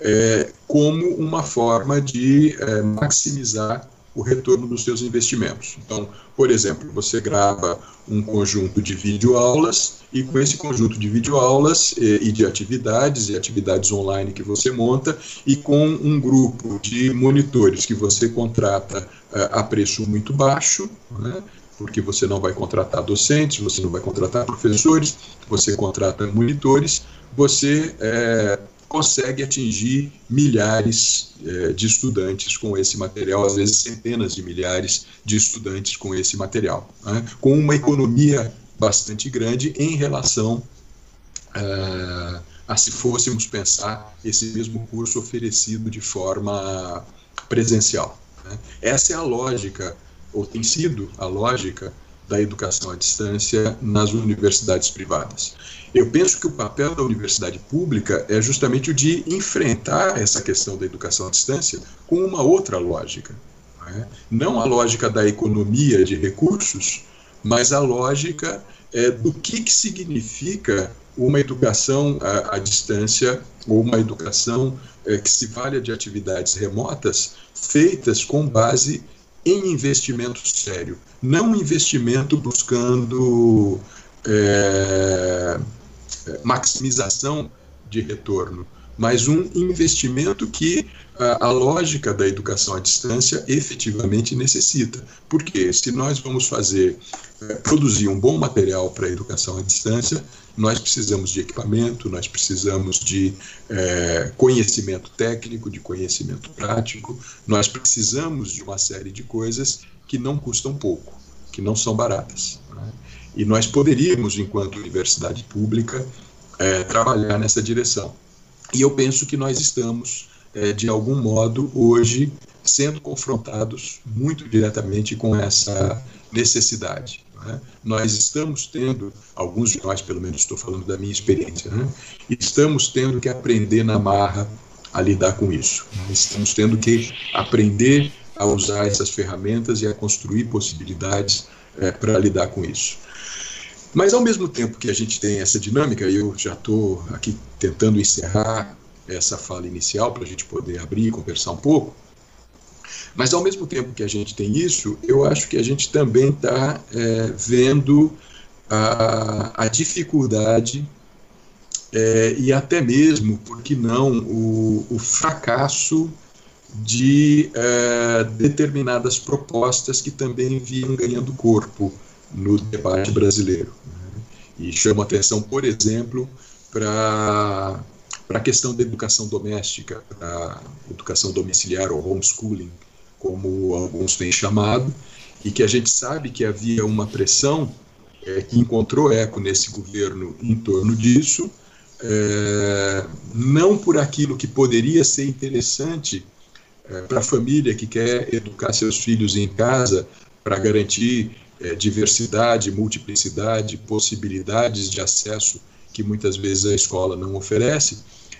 é, como uma forma de é, maximizar o retorno dos seus investimentos. Então, por exemplo, você grava um conjunto de videoaulas e com esse conjunto de videoaulas e, e de atividades e atividades online que você monta e com um grupo de monitores que você contrata uh, a preço muito baixo, né? porque você não vai contratar docentes, você não vai contratar professores, você contrata monitores, você é, consegue atingir milhares é, de estudantes com esse material, às vezes centenas de milhares de estudantes com esse material, né? com uma economia bastante grande em relação é, a se fôssemos pensar esse mesmo curso oferecido de forma presencial. Né? Essa é a lógica, ou tem sido a lógica, da educação à distância nas universidades privadas. Eu penso que o papel da universidade pública é justamente o de enfrentar essa questão da educação à distância com uma outra lógica. Não, é? não a lógica da economia de recursos, mas a lógica é, do que, que significa uma educação à, à distância ou uma educação é, que se valha de atividades remotas feitas com base em investimento sério, não investimento buscando é, maximização de retorno, mas um investimento que a, a, lógica da educação à distância efetivamente necessita. Porque se nós vamos fazer, é, produzir um bom material para a educação à distância, nós precisamos de equipamento, nós precisamos de é, conhecimento técnico, de conhecimento prático, nós precisamos de uma série de coisas que não custam pouco, que não são baratas. Né? E nós poderíamos, enquanto universidade pública, é, trabalhar nessa direção. E eu penso que nós estamos, é, de algum modo, hoje, sendo confrontados muito diretamente com essa necessidade. Né? Nós estamos tendo, alguns de nós, pelo menos estou falando da minha experiência, né? estamos tendo que aprender na marra a lidar com isso. Né? Estamos tendo que aprender a usar essas ferramentas e a construir possibilidades é, para lidar com isso. Mas ao mesmo tempo que a gente tem essa dinâmica, eu já estou aqui tentando encerrar essa fala inicial para a gente poder abrir e conversar um pouco. Mas ao mesmo tempo que a gente tem isso, eu acho que a gente também está é, vendo a, a dificuldade é, e até mesmo, por que não, o, o fracasso de é, determinadas propostas que também vinham ganhando corpo no debate brasileiro. Né? E chamo atenção, por exemplo, para a questão da educação doméstica, para educação domiciliar ou homeschooling, como alguns têm chamado, e que a gente sabe que havia uma pressão é, que encontrou eco nesse governo em torno disso, é, não por aquilo que poderia ser interessante é, para a família que quer educar seus filhos em casa para garantir é, diversidade, multiplicidade, possibilidades de acesso que muitas vezes a escola não oferece,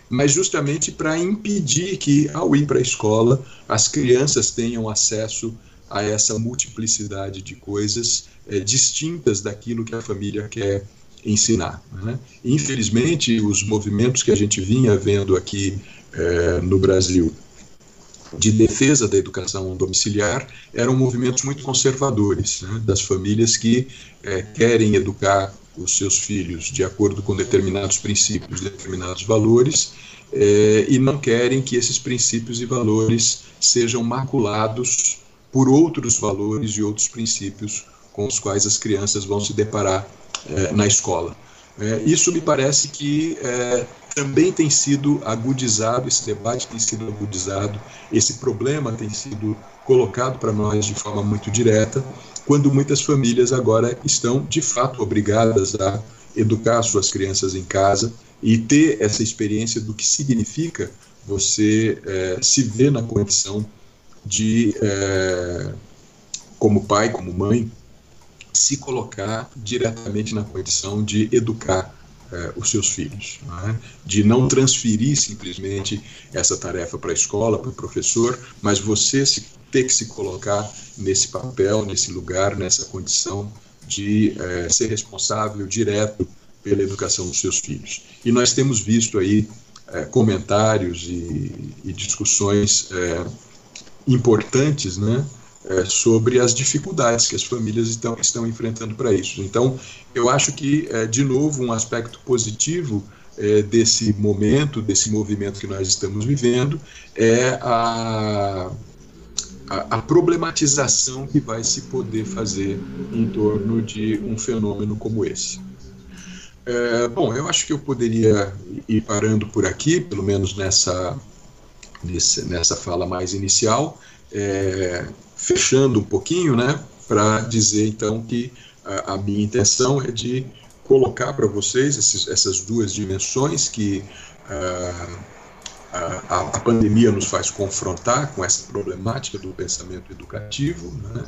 mas justamente para impedir que, ao ir para a escola, as crianças tenham acesso a essa multiplicidade de coisas é, distintas daquilo que a família quer ensinar. Né? Infelizmente, os movimentos que a gente vinha vendo aqui é, no Brasil de defesa da educação domiciliar eram movimentos muito conservadores, né? das famílias que é, querem educar os seus filhos de acordo com determinados princípios, determinados valores, é, e não querem que esses princípios e valores sejam maculados por outros valores e outros princípios com os quais as crianças vão se deparar é, na escola. É, isso me parece que também tem sido agudizado, esse debate tem sido agudizado, esse problema tem sido colocado para nós de forma muito direta, quando muitas famílias agora estão de fato obrigadas a educar suas crianças em casa e ter essa experiência do que significa você é, se ver na condição de, é, como pai, como mãe, se colocar diretamente na condição de educar eh, os seus filhos, não é? de não transferir simplesmente essa tarefa para a escola, para o professor, mas você se, ter que se colocar nesse papel, nesse lugar, nessa condição de eh, ser responsável direto pela educação dos seus filhos. E nós temos visto aí eh, comentários e, e discussões importantes, né? É, sobre as dificuldades que as famílias estão, estão enfrentando para isso. Então, eu acho que, é, de novo, um aspecto positivo é, desse momento, desse movimento que nós estamos vivendo, é a, a, a, problematização que vai se poder fazer em torno de um fenômeno como esse. É, bom, eu acho que eu poderia ir parando por aqui, pelo menos nessa, nessa, fala mais inicial. É, fechando um pouquinho, né, para dizer então que a, a, minha intenção é de colocar para vocês esses, essas duas dimensões que uh, a, a, pandemia nos faz confrontar com essa problemática do pensamento educativo, né?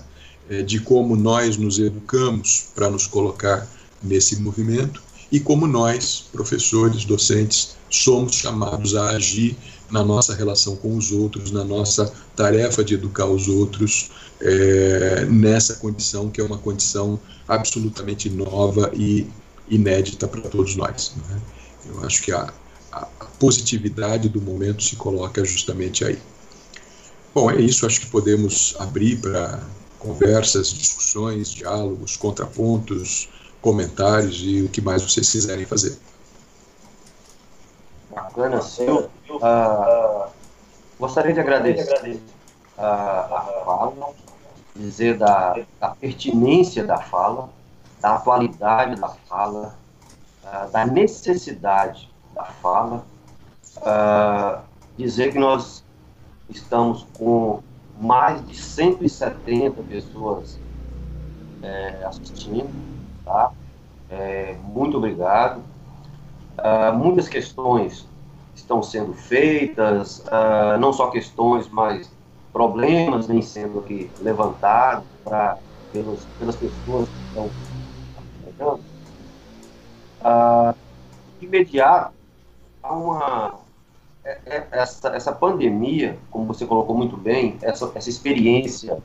é, de como nós nos educamos para nos colocar nesse movimento e como nós, professores, docentes, somos chamados a agir na nossa relação com os outros, na nossa tarefa de educar os outros, é, nessa condição que é uma condição absolutamente nova e inédita para todos nós. Né? Eu acho que a, a, positividade do momento se coloca justamente aí. Bom, é isso. Acho que podemos abrir para conversas, discussões, diálogos, contrapontos, comentários e o que mais vocês quiserem fazer. Bacana, senhor. Uh, gostaria de agradecer a, a fala, dizer da, da, pertinência da fala, da atualidade da fala, uh, da necessidade da fala, uh, dizer que nós estamos com mais de 170 pessoas é, assistindo, tá? É, muito obrigado. Uh, muitas questões estão sendo feitas, uh, não só questões, mas problemas vêm sendo aqui levantados pra, pelos, pelas pessoas que estão. Uh, imediato, há uma, é, é, essa, essa pandemia, como você colocou muito bem, essa, essa experiência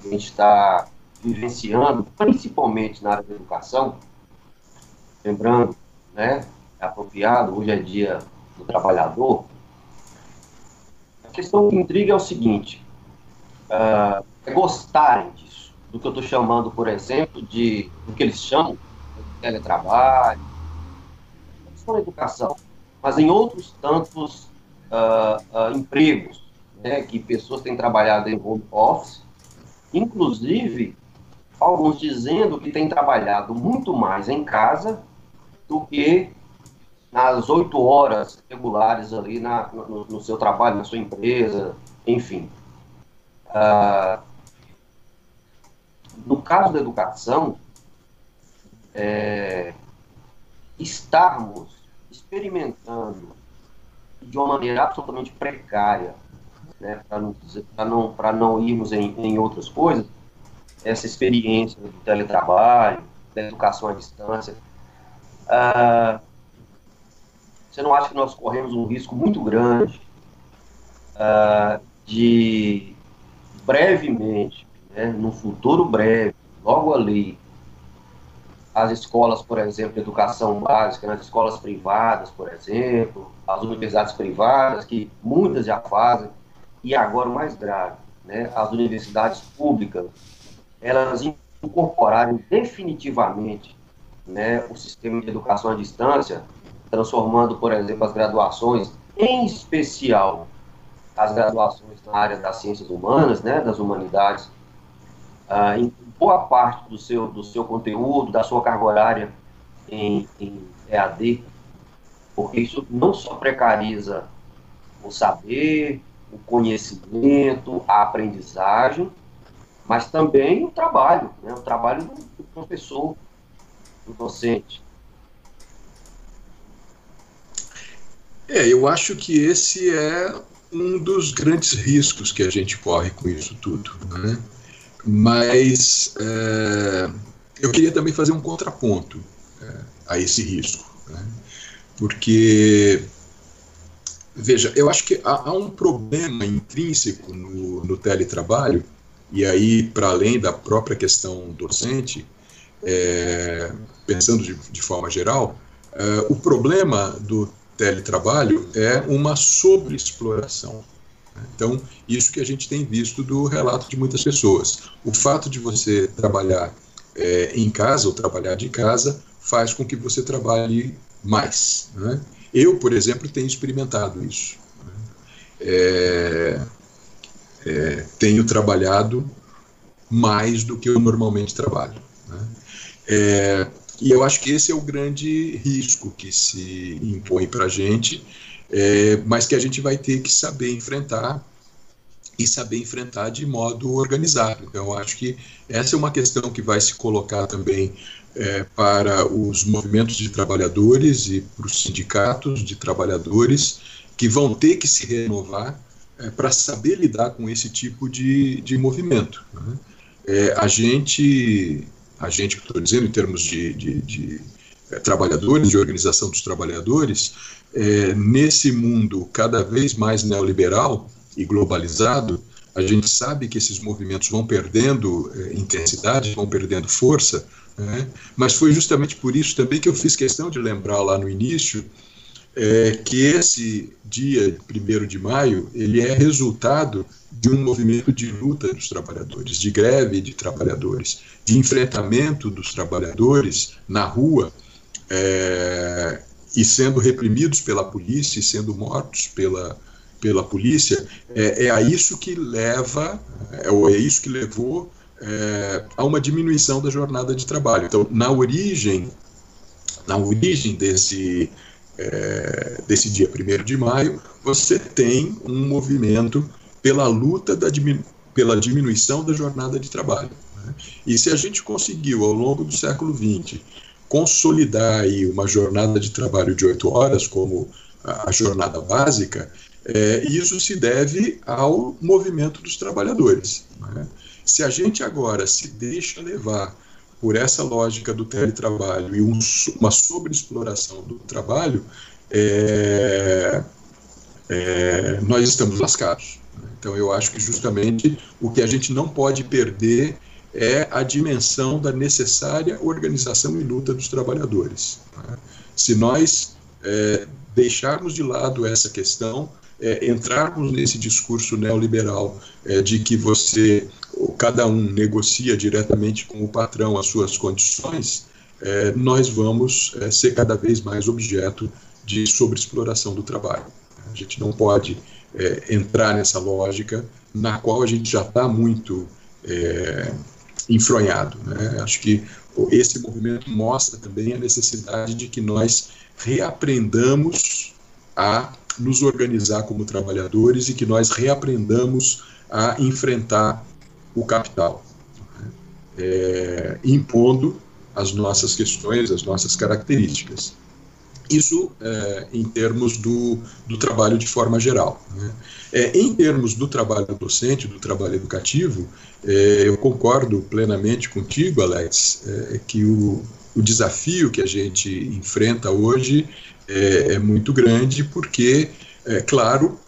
que a gente está vivenciando, principalmente na área da educação, lembrando, né, é apropriado, hoje é dia do trabalhador, a questão que intriga é o seguinte, uh, é gostarem disso, do que eu estou chamando, por exemplo, de, do que eles chamam de teletrabalho, não só na educação, mas em outros tantos uh, uh, empregos né, que pessoas têm trabalhado em home office, inclusive alguns dizendo que têm trabalhado muito mais em casa do que nas oito horas regulares ali na, no, no, seu trabalho, na sua empresa, enfim. Uh, no caso da educação, é, estarmos experimentando de uma maneira absolutamente precária, né, para não, não, não irmos em, em outras coisas, essa experiência do teletrabalho, da educação à distância, uh, você não acha que nós corremos um risco muito grande uh, de brevemente, né, no futuro breve, logo ali, as escolas, por exemplo, de educação básica, nas escolas privadas, por exemplo, as universidades privadas, que muitas já fazem, e agora o mais grave, né, as universidades públicas, elas incorporarem definitivamente né, o sistema de educação à distância, transformando, por exemplo, as graduações, em especial as graduações na área das ciências humanas, né, das humanidades, ah, em boa parte do seu, do seu conteúdo, da sua carga horária em, em EAD, porque isso não só precariza o saber, o conhecimento, a aprendizagem, mas também o trabalho, né? o trabalho do, do professor, do docente. É, eu acho que esse é um dos grandes riscos que a gente corre com isso tudo. Né? Mas é, eu queria também fazer um contraponto é, a esse risco. Né? Porque, veja, eu acho que há, há um problema intrínseco no, no teletrabalho, e aí, para além da própria questão docente, é, pensando de, de, forma geral, é, o problema do teletrabalho é uma sobreexploração. Então, isso que a gente tem visto do relato de muitas pessoas. O fato de você trabalhar é, em casa ou trabalhar de casa faz com que você trabalhe mais. Né? Eu, por exemplo, tenho experimentado isso. Né? É, é, tenho trabalhado mais do que eu normalmente trabalho. Né? E eu acho que esse é o grande risco que se impõe para a gente, é, mas que a gente vai ter que saber enfrentar e saber enfrentar de modo organizado. Então, eu acho que essa é uma questão que vai se colocar também é, para os movimentos de trabalhadores e para os sindicatos de trabalhadores que vão ter que se renovar é, para saber lidar com esse tipo de, de movimento. Né? É, a gente, a gente, estou dizendo em termos de, de, de é, trabalhadores, de organização dos trabalhadores, é, nesse mundo cada vez mais neoliberal e globalizado, a gente sabe que esses movimentos vão perdendo é, intensidade, vão perdendo força, né? mas foi justamente por isso também que eu fiz questão de lembrar lá no início é, que esse dia 1 de maio ele é resultado de um movimento de luta dos trabalhadores, de greve de trabalhadores, de enfrentamento dos trabalhadores na rua é, e sendo reprimidos pela polícia e sendo mortos pela, pela polícia, é, é a isso que leva, é, é isso que levou é, a uma diminuição da jornada de trabalho. Então, na origem, na origem desse é, desse dia 1 de maio, você tem um movimento pela luta da diminu pela diminuição da jornada de trabalho. Né? E se a gente conseguiu, ao longo do século XX, consolidar aí uma jornada de trabalho de oito horas como a, jornada básica, é, isso se deve ao movimento dos trabalhadores. Né? Se a gente agora se deixa levar por essa lógica do teletrabalho e um, uma sobreexploração do trabalho, é, é, nós estamos lascados. Então, eu acho que justamente o que a gente não pode perder é a dimensão da necessária organização e luta dos trabalhadores. Se nós é, deixarmos de lado essa questão, é, entrarmos nesse discurso neoliberal é, de que você cada um negocia diretamente com o patrão as suas condições, é, nós vamos é, ser cada vez mais objeto de sobreexploração do trabalho. A gente não pode é, entrar nessa lógica na qual a gente já está muito é, enfronhado. Né? Acho que esse movimento mostra também a necessidade de que nós reaprendamos a nos organizar como trabalhadores e que nós reaprendamos a enfrentar o capital, né? é, impondo as nossas questões, as nossas características. Isso é, em termos do, do trabalho de forma geral. Né? É, em termos do trabalho docente, do trabalho educativo, é, eu concordo plenamente contigo, Alex, é, que o, o desafio que a gente enfrenta hoje é, é muito grande, porque, é claro,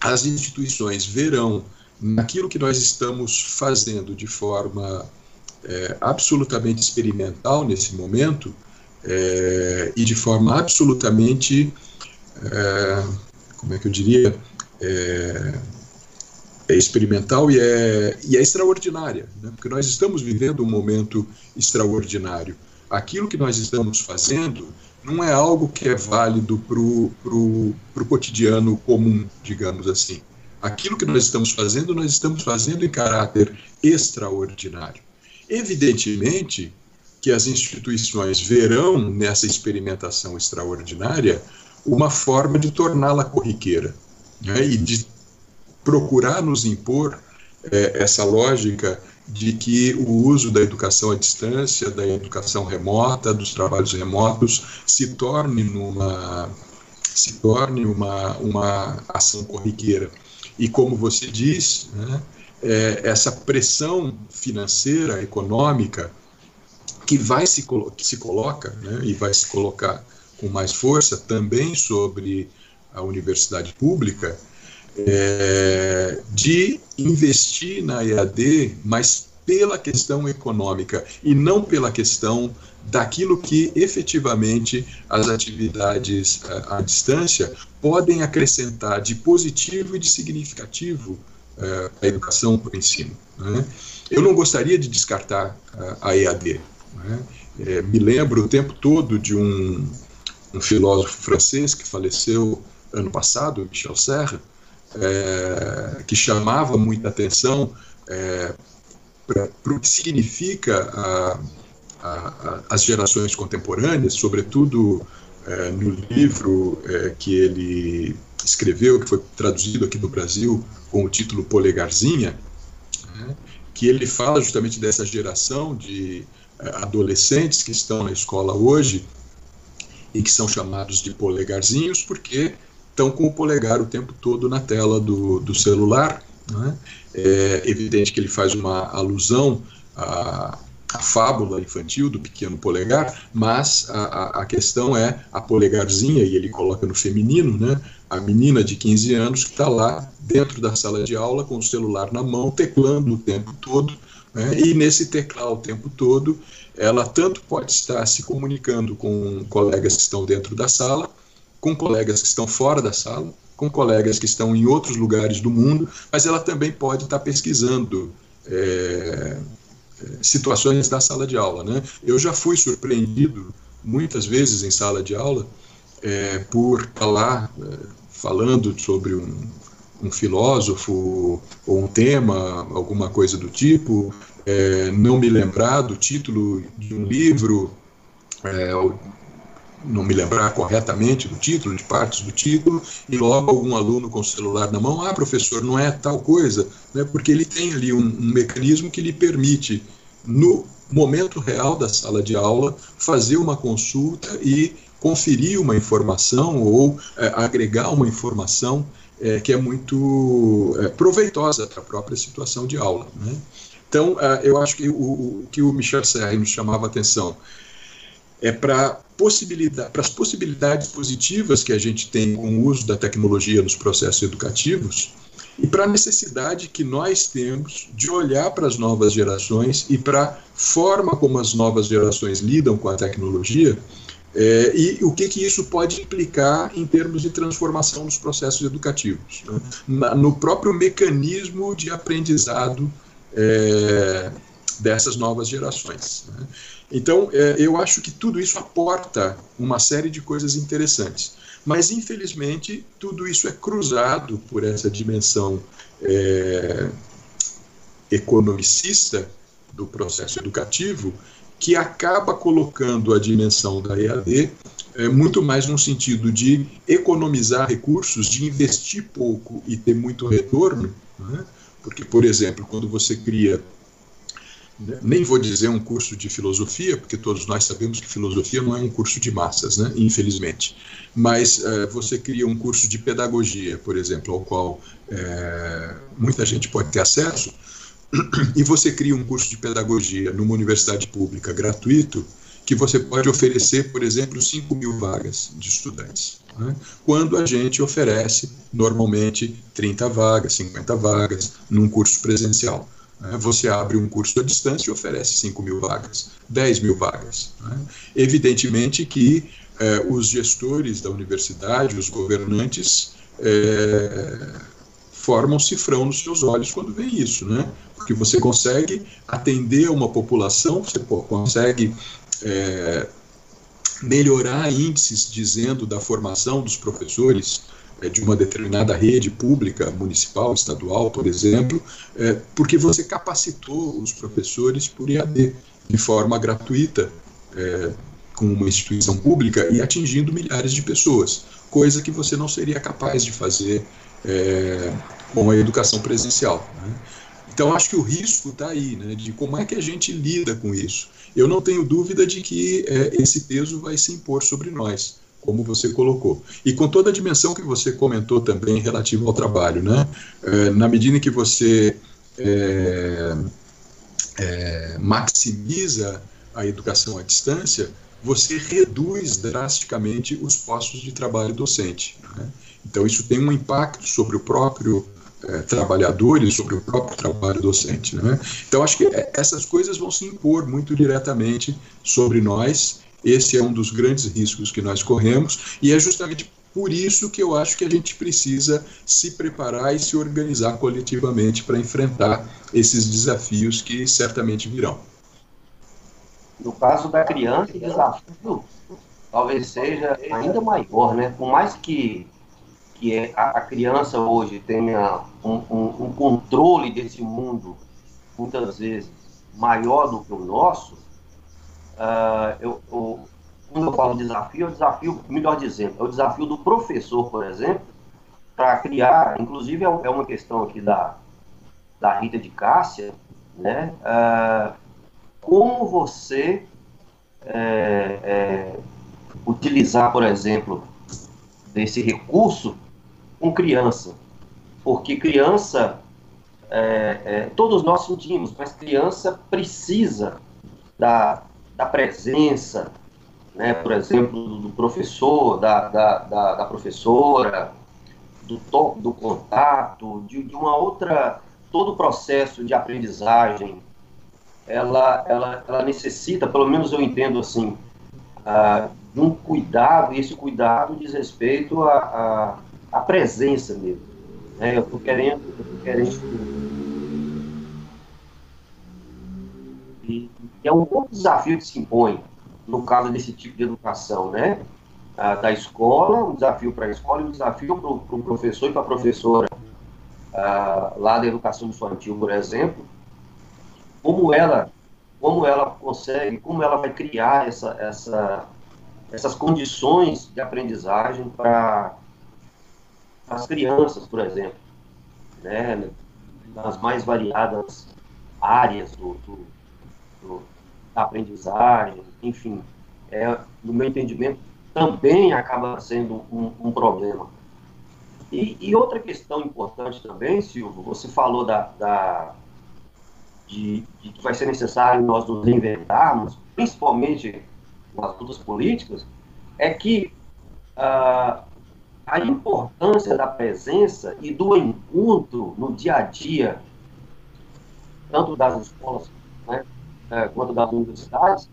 as instituições verão naquilo que nós estamos fazendo de forma é, absolutamente experimental nesse momento é, e de forma absolutamente, é, como é que eu diria, é, é experimental e é, e é extraordinária, né? porque nós estamos vivendo um momento extraordinário. Aquilo que nós estamos fazendo não é algo que é válido para o cotidiano comum, digamos assim. Aquilo que nós estamos fazendo, nós estamos fazendo em caráter extraordinário. Evidentemente que as instituições verão nessa experimentação extraordinária uma forma de torná-la corriqueira né, e de procurar nos impor é, essa lógica de que o uso da educação à distância, da educação remota, dos trabalhos remotos, se torne numa se torne uma, uma ação corriqueira. E como você diz, né, é, essa pressão financeira, econômica, que vai se, que se coloca né, e vai se colocar com mais força também sobre a universidade pública, é, de investir na EAD, mas pela questão econômica e não pela questão daquilo que efetivamente as atividades à distância podem acrescentar de positivo e de significativo uh, à educação para o ensino. Né? Eu não gostaria de descartar uh, a EAD. Né? É, me lembro o tempo todo de um, um, filósofo francês que faleceu ano passado, Michel Serra, é, que chamava muita atenção é, para o que significa a, a, a, as gerações contemporâneas, sobretudo é, no livro é, que ele escreveu, que foi traduzido aqui no Brasil com o título Polegarzinha, né, que ele fala justamente dessa geração de é, adolescentes que estão na escola hoje e que são chamados de polegarzinhos porque estão com o polegar o tempo todo na tela do, do celular. Né? É evidente que ele faz uma alusão a, a fábula infantil do pequeno polegar, mas a, a, questão é a polegarzinha, e ele coloca no feminino, né? a menina de 15 anos que está lá dentro da sala de aula com o celular na mão, teclando o tempo todo, né? e nesse teclar o tempo todo, ela tanto pode estar se comunicando com colegas que estão dentro da sala, com colegas que estão fora da sala, com colegas que estão em outros lugares do mundo, mas ela também pode estar pesquisando. É, situações da sala de aula. Né? Eu já fui surpreendido muitas vezes em sala de aula é, por estar lá é, falando sobre um, um, filósofo ou um tema, alguma coisa do tipo, é, não me lembrar do título de um livro, é, não me lembrar corretamente do título, de partes do título, e logo algum aluno com o celular na mão, ah, professor, não é tal coisa, né, porque ele tem ali um, um mecanismo que lhe permite, no momento real da sala de aula, fazer uma consulta e conferir uma informação ou é, agregar uma informação é, que é muito é, proveitosa para a própria situação de aula. Né? Então, eu acho que o, o que o Michel Serre nos chamava a atenção é para possibilidade, as possibilidades positivas que a gente tem com o uso da tecnologia nos processos educativos e para a necessidade que nós temos de olhar para as novas gerações e para a forma como as novas gerações lidam com a tecnologia é, e o que, que isso pode implicar em termos de transformação dos processos educativos, né? Na, no próprio mecanismo de aprendizado é, dessas novas gerações. Né? Então, é, eu acho que tudo isso aporta uma série de coisas interessantes. Mas, infelizmente, tudo isso é cruzado por essa dimensão é, economicista do processo educativo, que acaba colocando a dimensão da EAD é, muito mais no sentido de economizar recursos, de investir pouco e ter muito retorno. Né? Porque, por exemplo, quando você cria nem vou dizer um curso de filosofia, porque todos nós sabemos que filosofia não é um curso de massas, né? infelizmente. Mas uh, você cria um curso de pedagogia, por exemplo, ao qual uh, muita gente pode ter acesso, e você cria um curso de pedagogia numa universidade pública gratuito, que você pode oferecer, por exemplo, 5 mil vagas de estudantes. Né? Quando a gente oferece, normalmente, 30 vagas, 50 vagas, num curso presencial. Você abre um curso à distância e oferece 5 mil vagas, 10 mil vagas. Né? Evidentemente que eh, os gestores da universidade, os governantes, eh, formam cifrão nos seus olhos quando vê isso, né? Porque você consegue atender uma população, você consegue é, melhorar índices dizendo da formação dos professores é, de uma determinada rede pública, municipal, estadual, por exemplo, é, porque você capacitou os professores por IAD de forma gratuita, é, com uma instituição pública e atingindo milhares de pessoas, coisa que você não seria capaz de fazer é, com a educação presencial. Né? Então, acho que o risco está aí, né, de como é que a gente lida com isso. Eu não tenho dúvida de que é, esse peso vai se impor sobre nós como você colocou. E com toda a dimensão que você comentou também relativo ao trabalho, né? É, na medida em que você é, é, maximiza a educação à distância, você reduz drasticamente os postos de trabalho docente. Né? Então, isso tem um impacto sobre o próprio é, trabalhador e sobre o próprio trabalho docente. Né? Então, acho que é, essas coisas vão se impor muito diretamente sobre nós esse é um dos grandes riscos que nós corremos e é justamente por isso que eu acho que a gente precisa se preparar e se organizar coletivamente para enfrentar esses desafios que certamente virão. No caso da criança, o desafio talvez seja ainda maior, né? Por mais que, que é, a, criança hoje tenha um, um, um controle desse mundo, muitas vezes, maior do que o nosso, Uh, eu, eu, quando eu falo desafio, é o desafio, melhor dizendo, é o desafio do professor, por exemplo, para criar, inclusive é, é uma questão aqui da, da Rita de Cássia, né? Uh, como você é, é, utilizar, por exemplo, desse recurso com criança, porque criança, é, é, todos nós sentimos, mas criança precisa da, da presença, né, por exemplo, do professor, da, da, da, da professora, do, to, do contato, de, de uma outra, todo o processo de aprendizagem, ela, ela, ela necessita, pelo menos eu entendo assim, uh, de um cuidado, e esse cuidado diz respeito à, à, à presença mesmo. Né? Eu estou querendo, eu tô querendo e é um desafio que se impõe no caso desse tipo de educação, né? Ah, da escola, um desafio para a escola e um desafio para o pro professor e para a professora ah, lá da educação infantil, por exemplo, como ela, como ela consegue, como ela vai criar essa, essa, essas condições de aprendizagem para as crianças, por exemplo, né, nas mais variadas áreas do, do, do da aprendizagem, enfim, é, no meu entendimento, também acaba sendo um, um problema. E, e, outra questão importante também, Silvio, você falou da, da de, de, que vai ser necessário nós nos reinventarmos, principalmente nas lutas políticas, é que uh, a importância da presença e do encontro no dia a dia, tanto das escolas eh, quanto das universidades,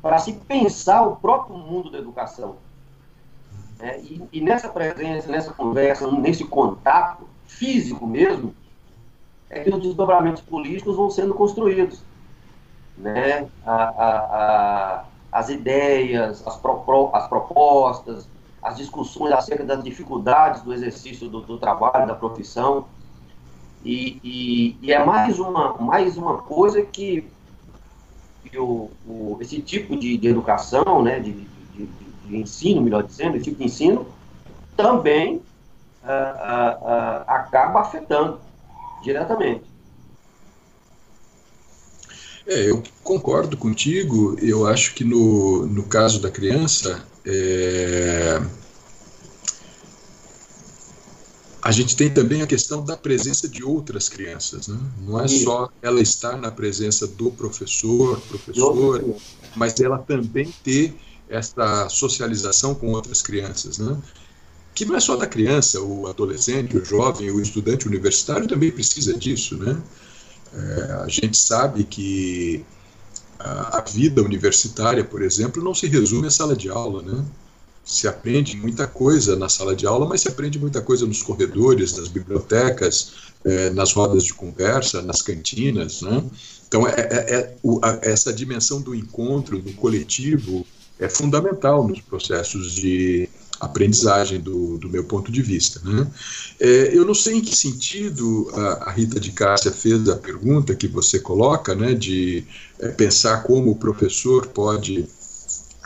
para se pensar o próprio mundo da educação. É, e, e, nessa presença, nessa conversa, nesse contato físico mesmo, é que os desdobramentos políticos vão sendo construídos. Né? A, a, a, as ideias, as, pro, as propostas, as discussões acerca das dificuldades do exercício do, do trabalho, da profissão. E, e, e, é mais uma, mais uma coisa que o, o, esse tipo de, de educação, né, de, de, de, ensino, melhor dizendo, esse tipo de ensino, também uh, uh, uh, acaba afetando diretamente. É, eu concordo contigo. Eu acho que no, no caso da criança, é... a gente tem também a questão da presença de outras crianças. Né? Não é só ela estar na presença do professor, professora, mas ela também ter essa socialização com outras crianças. Né? que não é só da criança, o adolescente, o jovem, o estudante universitário também precisa disso, né? É, a gente sabe que a, a, vida universitária, por exemplo, não se resume à sala de aula, né? Se aprende muita coisa na sala de aula, mas se aprende muita coisa nos corredores, nas bibliotecas, é, nas rodas de conversa, nas cantinas, né? Então, é, é, é o, a, essa dimensão do encontro, do coletivo, é fundamental nos processos de aprendizagem do, do meu ponto de vista. Né? É, eu não sei em que sentido a, a, Rita de Cássia fez a pergunta que você coloca, né, de é, pensar como o professor pode.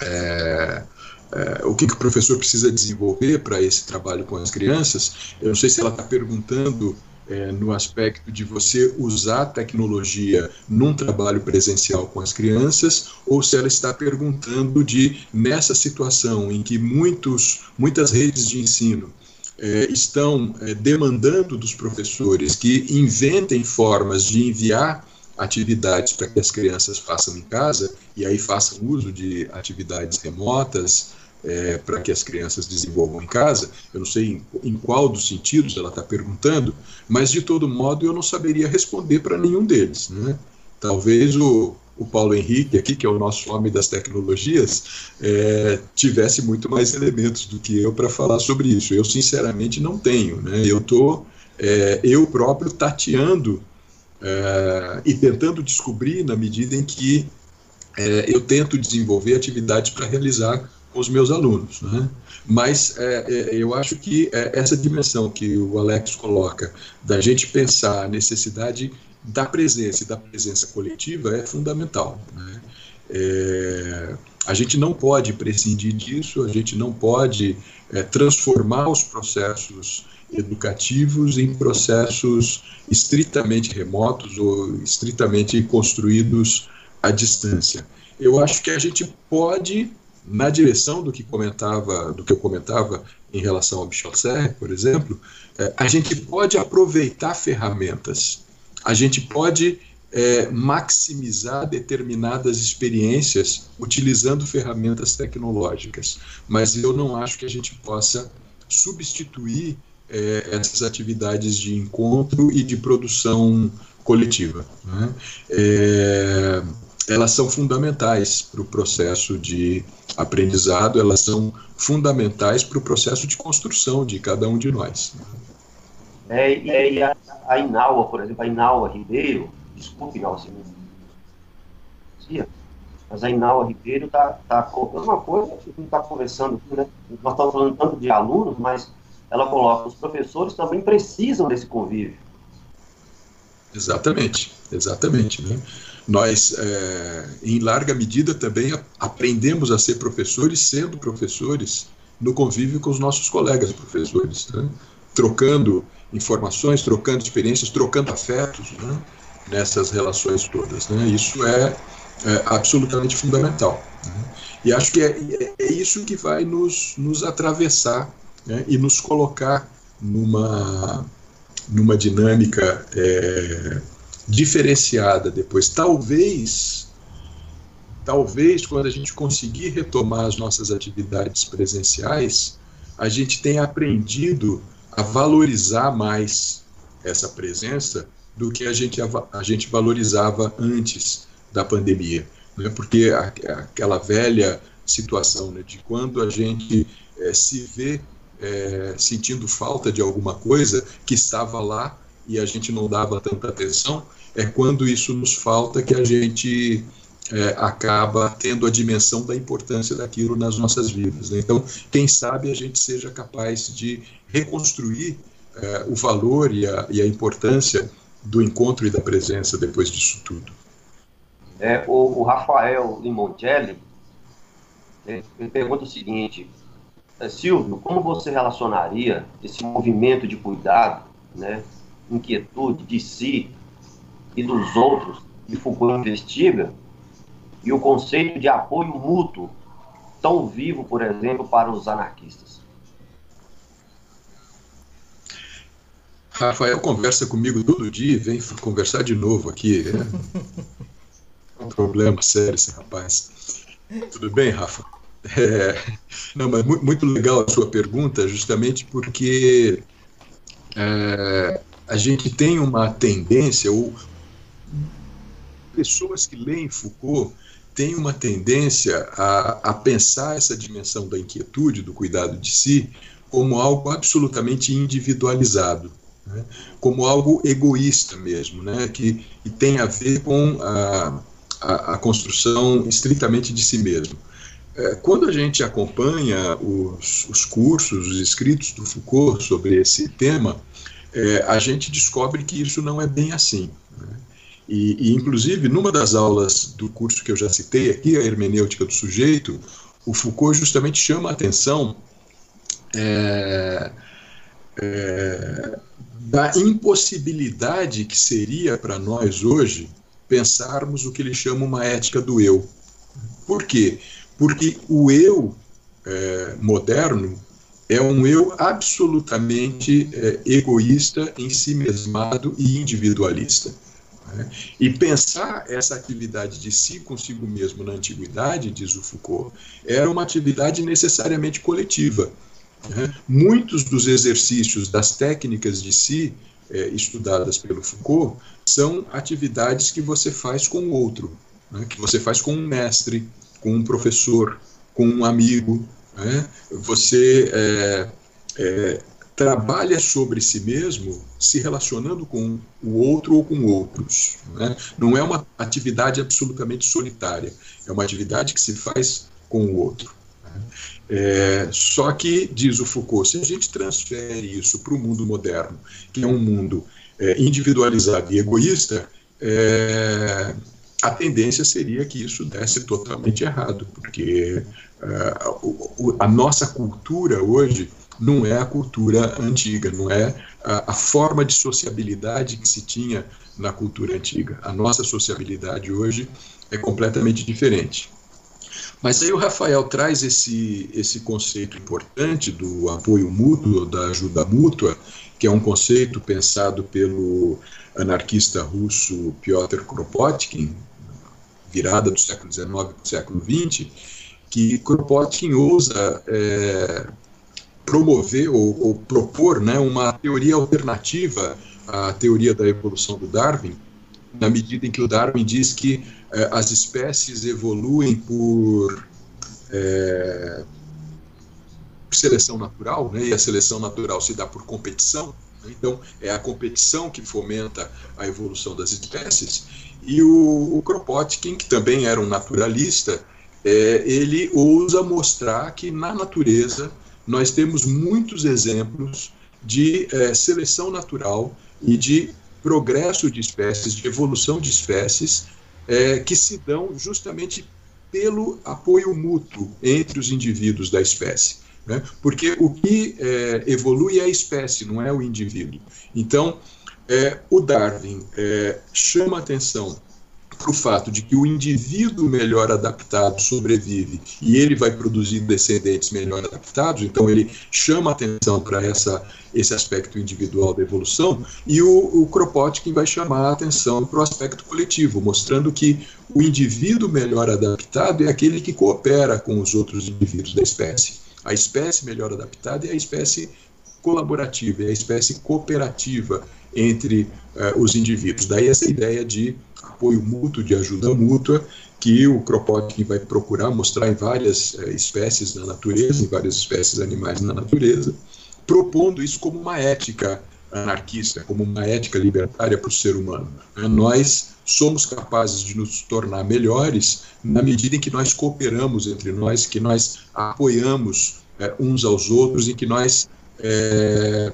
É, é o que, que o professor precisa desenvolver para esse trabalho com as crianças. Eu não sei se ela está perguntando é, no aspecto de você usar a tecnologia num trabalho presencial com as crianças, ou se ela está perguntando de, nessa situação em que muitos, muitas redes de ensino é, estão é, demandando dos professores que inventem formas de enviar atividades para que as crianças façam em casa, e aí façam uso de atividades remotas, é, para que as crianças desenvolvam em casa. Eu não sei em, em qual dos sentidos ela está perguntando, mas de todo modo eu não saberia responder para nenhum deles. Né? Talvez o, o Paulo Henrique, aqui, que é o nosso homem das tecnologias, é, tivesse muito mais elementos do que eu para falar sobre isso. Eu, sinceramente, não tenho. Né? Eu estou, é, eu próprio, tateando é, e tentando descobrir na medida em que é, eu tento desenvolver atividades para realizar com os meus alunos. Né? Mas é, eu acho que essa dimensão que o Alex coloca, da gente pensar a necessidade da presença e da presença coletiva, é fundamental. Né? A gente não pode prescindir disso, a gente não pode transformar os processos educativos em processos estritamente remotos ou estritamente construídos à distância. Eu acho que a gente pode na direção do que comentava, do que eu comentava em relação ao Michel Serre, por exemplo, é, a gente pode aproveitar ferramentas, a gente pode é, maximizar determinadas experiências utilizando ferramentas tecnológicas, mas eu não acho que a gente possa substituir é, essas atividades de encontro e de produção coletiva. Né? É, elas são fundamentais para o processo de aprendizado, elas são fundamentais para o processo de construção de cada um de nós. É, e a, a Inaua, por exemplo, a Inaua Ribeiro, desculpe, Inaua, se não mas a Inaua Ribeiro está tá colocando uma coisa que a gente está conversando aqui, né? Nós estamos falando tanto de alunos, mas ela coloca, os professores também precisam desse convívio. Exatamente, exatamente. Né? Nós, é, em larga medida, também aprendemos a ser professores sendo professores no convívio com os nossos colegas professores, né? trocando informações, trocando experiências, trocando afetos né? nessas relações todas. Né? Isso é, é absolutamente fundamental. Né? E acho que é, é, é, isso que vai nos, nos atravessar né? e nos colocar numa, numa dinâmica é, diferenciada depois. Talvez, talvez quando a gente conseguir retomar as nossas atividades presenciais, a gente tenha aprendido a valorizar mais essa presença do que a gente, a, gente valorizava antes da pandemia. Né? Porque a, aquela velha situação né, de quando a gente é, se vê é, sentindo falta de alguma coisa que estava lá e a gente não dava tanta atenção, é quando isso nos falta que a gente é, acaba tendo a dimensão da importância daquilo nas nossas vidas. Né? Então, quem sabe a gente seja capaz de reconstruir é, o valor e a, e a, importância do encontro e da presença depois disso tudo. É, o, o Rafael Limoncelli ele pergunta o seguinte: é, Silvio, como você relacionaria esse movimento de cuidado, né, inquietude de si e dos outros que Foucault investiga e o conceito de apoio mútuo tão vivo, por exemplo, para os anarquistas? Rafael conversa comigo todo dia, vem conversar de novo aqui. É um problema sério esse rapaz. Tudo bem, Rafa? É, não, mas muito legal a sua pergunta, justamente porque é, a gente tem uma tendência, ou pessoas que leem Foucault têm uma tendência a, a pensar essa dimensão da inquietude, do cuidado de si, como algo absolutamente individualizado, né? como algo egoísta mesmo, né? que, que tem a ver com a, a, a construção estritamente de si mesmo. É, quando a gente acompanha os, os, cursos, os escritos do Foucault sobre esse tema, é, a gente descobre que isso não é bem assim. Né? E, e, inclusive, numa das aulas do curso que eu já citei aqui, a hermenêutica do sujeito, o Foucault justamente chama a atenção é, é, da impossibilidade que seria para nós hoje pensarmos o que ele chama uma ética do eu. Por quê? Porque o eu é, moderno é um eu absolutamente é, egoísta, em si mesmado e individualista. Né? E pensar essa atividade de si consigo mesmo na antiguidade, diz o Foucault, era uma atividade necessariamente coletiva. Né? Muitos dos exercícios, das técnicas de si é, estudadas pelo Foucault, são atividades que você faz com o outro, né? que você faz com um mestre, com um professor, com um amigo. Né? Você é, é, trabalha sobre si mesmo se relacionando com o outro ou com outros. Né? Não é uma atividade absolutamente solitária, é uma atividade que se faz com o outro. Né? É, só que, diz o Foucault, se a gente transfere isso para o mundo moderno, que é um mundo é, individualizado e egoísta, é, a tendência seria que isso desse totalmente errado, porque uh, a nossa cultura hoje não é a cultura antiga, não é a, a, forma de sociabilidade que se tinha na cultura antiga. A nossa sociabilidade hoje é completamente diferente. Mas aí o Rafael traz esse, esse conceito importante do apoio mútuo, da ajuda mútua, que é um conceito pensado pelo anarquista russo Piotr Kropotkin, virada do século XIX para o século XX, que Kropotkin ousa é, promover ou, ou, propor né, uma teoria alternativa à teoria da evolução do Darwin, na medida em que o Darwin diz que é, as espécies evoluem por é, seleção natural, né, e a seleção natural se dá por competição, né, então é a competição que fomenta a evolução das espécies, e o, o Kropotkin, que também era um naturalista, é, ele ousa mostrar que na natureza nós temos muitos exemplos de é, seleção natural e de progresso de espécies, de evolução de espécies, é, que se dão justamente pelo apoio mútuo entre os indivíduos da espécie. Né? Porque o que é, evolui é a espécie, não é o indivíduo. Então, é, o Darwin é, chama atenção para o fato de que o indivíduo melhor adaptado sobrevive e ele vai produzir descendentes melhor adaptados, então ele chama atenção para essa esse aspecto individual da evolução, e o, o Kropotkin vai chamar atenção para o aspecto coletivo, mostrando que o indivíduo melhor adaptado é aquele que coopera com os outros indivíduos da espécie. A espécie melhor adaptada é a espécie colaborativa, é a espécie cooperativa entre uh, os indivíduos. Daí essa ideia de apoio mútuo, de ajuda mútua, que o Kropotkin vai procurar mostrar em várias uh, espécies na natureza, em várias espécies animais na natureza, propondo isso como uma ética anarquista, como uma ética libertária para o ser humano. Né? Nós somos capazes de nos tornar melhores na medida em que nós cooperamos entre nós, que nós apoiamos é, uns aos outros, em que nós é,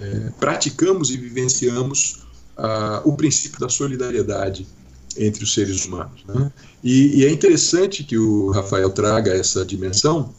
é, praticamos e vivenciamos ah, o princípio da solidariedade entre os seres humanos. Né? E, e, é interessante que o Rafael traga essa dimensão,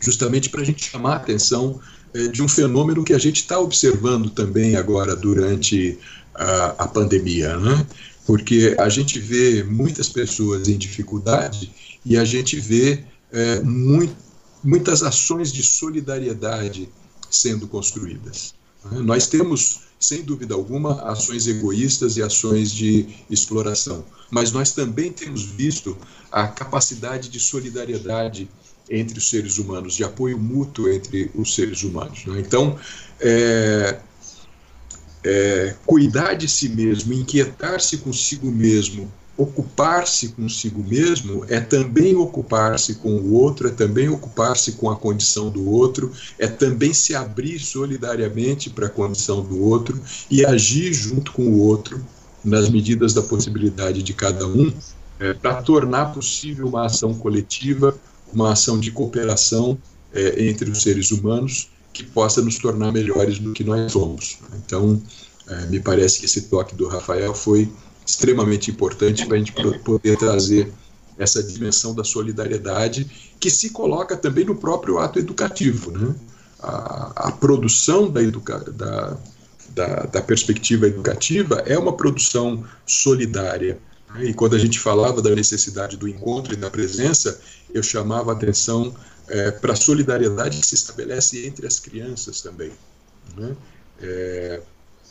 justamente para a gente chamar a atenção é, de um fenômeno que a gente está observando também agora durante a, a pandemia, né? porque a gente vê muitas pessoas em dificuldade e a gente vê é, muito, muitas ações de solidariedade sendo construídas. Né? Nós temos, sem dúvida alguma, ações egoístas e ações de exploração, mas nós também temos visto a capacidade de solidariedade entre os seres humanos, de apoio mútuo entre os seres humanos. Né? Então, é, é, cuidar de si mesmo, inquietar-se consigo mesmo, ocupar-se consigo mesmo é também ocupar-se com o outro, é também ocupar-se com a condição do outro, é também se abrir solidariamente para a condição do outro e agir junto com o outro nas medidas da possibilidade de cada um, é, para tornar possível uma ação coletiva uma ação de cooperação é, entre os seres humanos que possa nos tornar melhores do que nós somos. Então, é, me parece que esse toque do Rafael foi extremamente importante para a gente poder trazer essa dimensão da solidariedade que se coloca também no próprio ato educativo. Né? A, a produção da, educa da, da, da perspectiva educativa é uma produção solidária e quando a gente falava da necessidade do encontro e da presença, eu chamava a atenção é, para a solidariedade que se estabelece entre as crianças também. Né? É,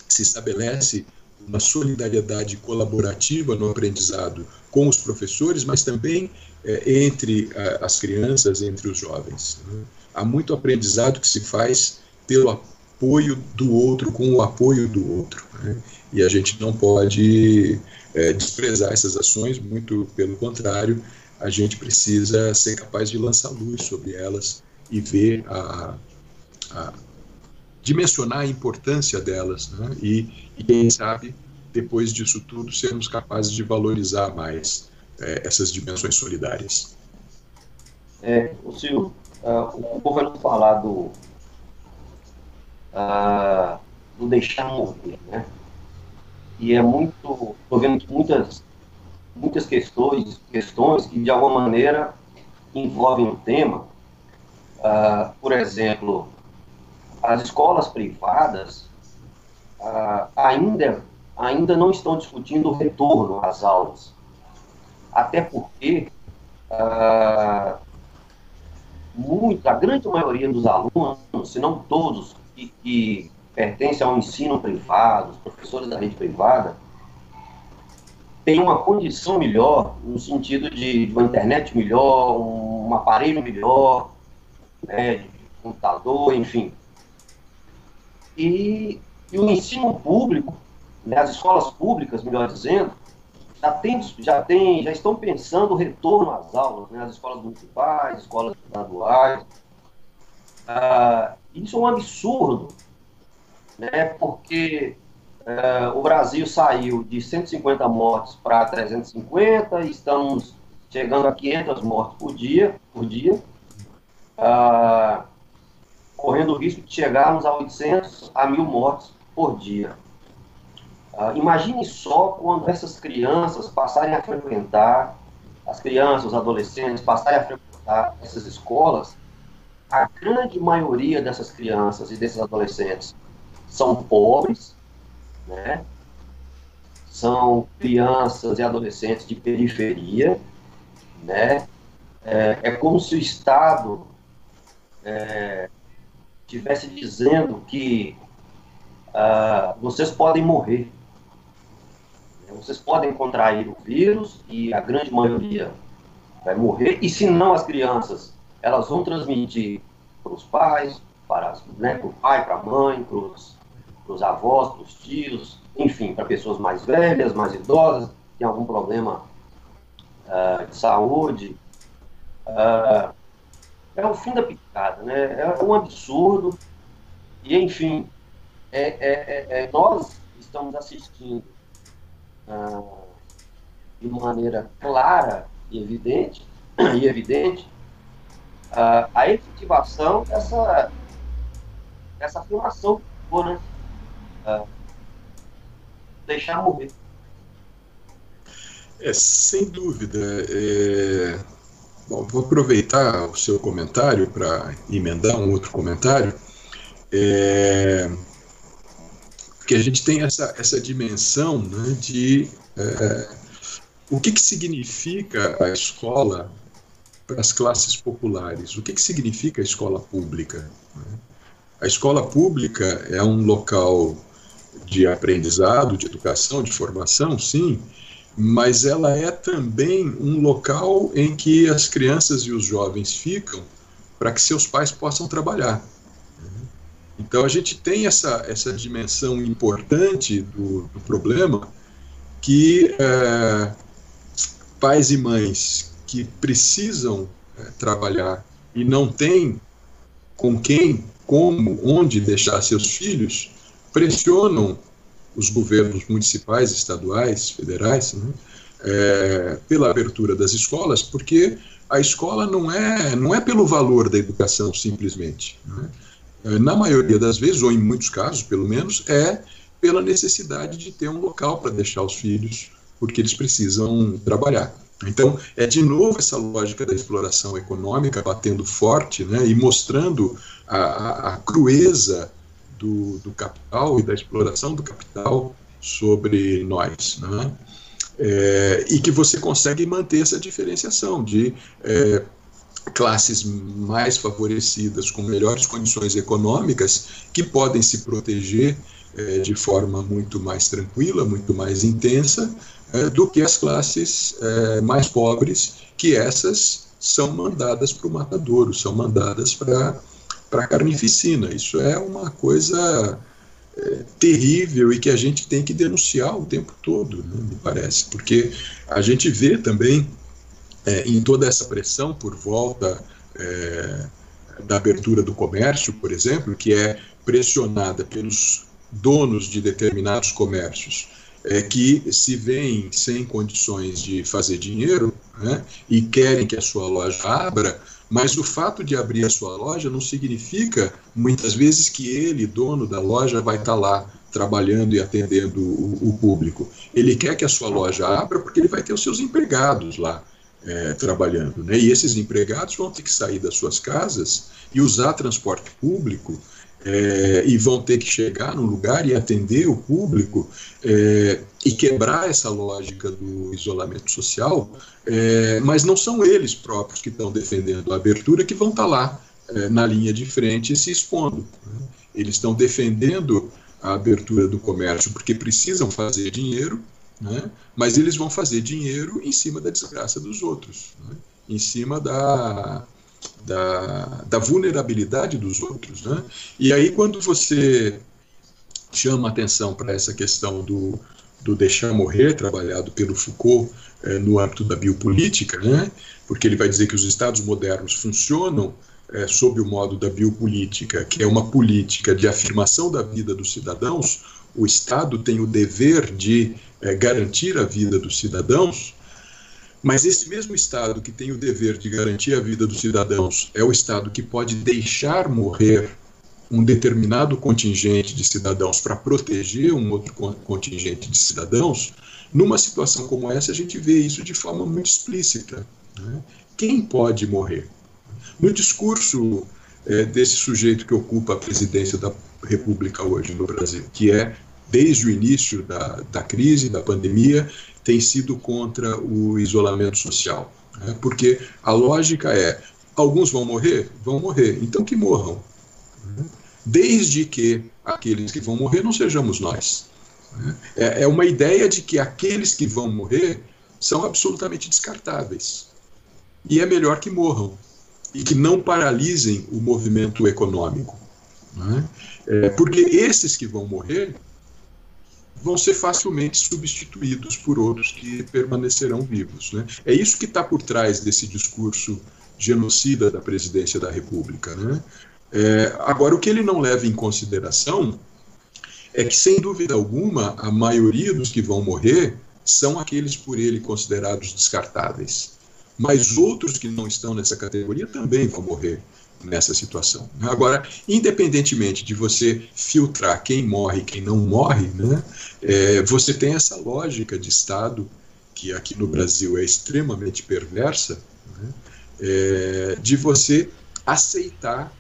se estabelece uma solidariedade colaborativa no aprendizado com os professores, mas também é, entre a, as crianças, entre os jovens. Né? Há muito aprendizado que se faz pelo apoio do outro, com o apoio do outro. Né? E a gente não pode é, desprezar essas ações, muito pelo contrário, a gente precisa ser capaz de lançar luz sobre elas e ver a, a dimensionar a importância delas, né? e, e, quem sabe depois disso tudo sermos capazes de valorizar mais é, essas dimensões solidárias. É, o senhor, uh, o povo vai não falar do, uh, do deixar morrer, né? e é muito, estou vendo muitas, muitas questões, questões que de alguma maneira envolvem o tema. Uh, por exemplo, as escolas privadas uh, ainda, ainda não estão discutindo o retorno às aulas, até porque uh, muito, a grande maioria dos alunos, se não todos, que, que pertencem ao ensino privado, os professores da rede privada, tem uma condição melhor, no sentido de, de uma internet melhor, um, um aparelho melhor, né, de computador, enfim. E, e o ensino público, né, as escolas públicas, melhor dizendo, já, tem, já, tem, já estão pensando o retorno às aulas, né, as escolas municipais, escolas estaduais. Ah, isso é um absurdo, né, porque ah, o Brasil saiu de 150 mortes para 350, estamos chegando a 500 mortes por dia, por dia ah, correndo o risco de chegarmos a 800 a 1000 mortes por dia. Uh, imagine só quando essas crianças passarem a frequentar, as crianças, os adolescentes passarem a frequentar essas escolas, a grande maioria dessas crianças e desses adolescentes são pobres, né? são crianças e adolescentes de periferia, né? É, é como se o Estado é, tivesse dizendo que uh, vocês podem morrer, vocês podem contrair o vírus e a grande maioria vai morrer, e se não as crianças, elas vão transmitir para os pais, para, né, para o pai, para a mãe, para os avós, para os tios, enfim, para pessoas mais velhas, mais idosas, que têm algum problema uh, de saúde. Uh, é o fim da picada, né? É um absurdo. E, enfim, é, é, é, é nós estamos assistindo ah, de maneira clara e evidente, e evidente ah, a efetivação dessa, dessa afirmação que né? Ah, deixar morrer. É, sem dúvida. É... Bom, vou aproveitar o seu comentário para emendar um outro comentário. É que a gente tem essa, essa dimensão né, de é, o que, que significa a escola para as classes populares, o que, que significa a escola pública. A escola pública é um local de aprendizado, de educação, de formação, sim, mas ela é também um local em que as crianças e os jovens ficam para que seus pais possam trabalhar. Então a gente tem essa, essa dimensão importante do, do problema que é, pais e mães que precisam é, trabalhar e não têm com quem, como, onde deixar seus filhos, pressionam os governos municipais, estaduais, federais, né, é, pela abertura das escolas, porque a escola não é, não é pelo valor da educação simplesmente. Né? Eh, na maioria das vezes, ou em muitos casos, pelo menos, é pela necessidade de ter um local para deixar os filhos, porque eles precisam trabalhar. Então, é de novo essa lógica da exploração econômica batendo forte né, e mostrando a, a, a crueza do, do, capital e da exploração do capital sobre nós. Né? É, e que você consegue manter essa diferenciação de é, classes mais favorecidas, com melhores condições econômicas, que podem se proteger é, de forma muito mais tranquila, muito mais intensa, é, do que as classes é, mais pobres, que essas são mandadas para o matadouro, são mandadas para a carnificina. Isso é uma coisa terrível e que a gente tem que denunciar o tempo todo, né, me parece, porque a gente vê também é, em toda essa pressão por volta é, da abertura do comércio, por exemplo, que é pressionada pelos donos de determinados comércios, é, que se veem sem condições de fazer dinheiro né, e querem que a sua loja abra, mas o fato de abrir a sua loja não significa, muitas vezes, que ele, dono da loja, vai estar lá trabalhando e atendendo o, o público. Ele quer que a sua loja abra porque ele vai ter os seus empregados lá é, trabalhando. Né? E esses empregados vão ter que sair das suas casas e usar transporte público é, e vão ter que chegar no lugar e atender o público é, e quebrar essa lógica do isolamento social, é, mas não são eles próprios que estão defendendo a abertura que vão estar tá lá é, na linha de frente se expondo. Né? Eles estão defendendo a abertura do comércio porque precisam fazer dinheiro, né? mas eles vão fazer dinheiro em cima da desgraça dos outros, né? em cima da, da, da, vulnerabilidade dos outros. Né? E aí, quando você chama atenção para essa questão do, do deixar morrer, trabalhado pelo Foucault eh, no âmbito da biopolítica, né? porque ele vai dizer que os estados modernos funcionam é, sob o modo da biopolítica, que é uma política de afirmação da vida dos cidadãos, o Estado tem o dever de é, garantir a vida dos cidadãos, mas esse mesmo Estado que tem o dever de garantir a vida dos cidadãos é o Estado que pode deixar morrer um determinado contingente de cidadãos para proteger um outro contingente de cidadãos, numa situação como essa, a gente vê isso de forma muito explícita. Né? Quem pode morrer? No discurso é, desse sujeito que ocupa a presidência da República hoje no Brasil, que é, desde o início da, da crise, da pandemia, tem sido contra o isolamento social. Né? Porque a lógica é: alguns vão morrer? Vão morrer, então que morram. Né? Desde que aqueles que vão morrer não sejamos nós. Né? É, é uma ideia de que aqueles que vão morrer são absolutamente descartáveis. E é melhor que morram e que não paralisem o movimento econômico. Né? É, porque esses que vão morrer vão ser facilmente substituídos por outros que permanecerão vivos. Né? É isso que está por trás desse discurso genocida da presidência da República. Né? É, agora, o que ele não leva em consideração é que, sem dúvida alguma, a maioria dos que vão morrer são aqueles por ele considerados descartáveis mas outros que não estão nessa categoria também vão morrer nessa situação. Agora, independentemente de você filtrar quem morre e quem não morre, né, é, você tem essa lógica de Estado, que aqui no Brasil é extremamente perversa, né, é, de você aceitar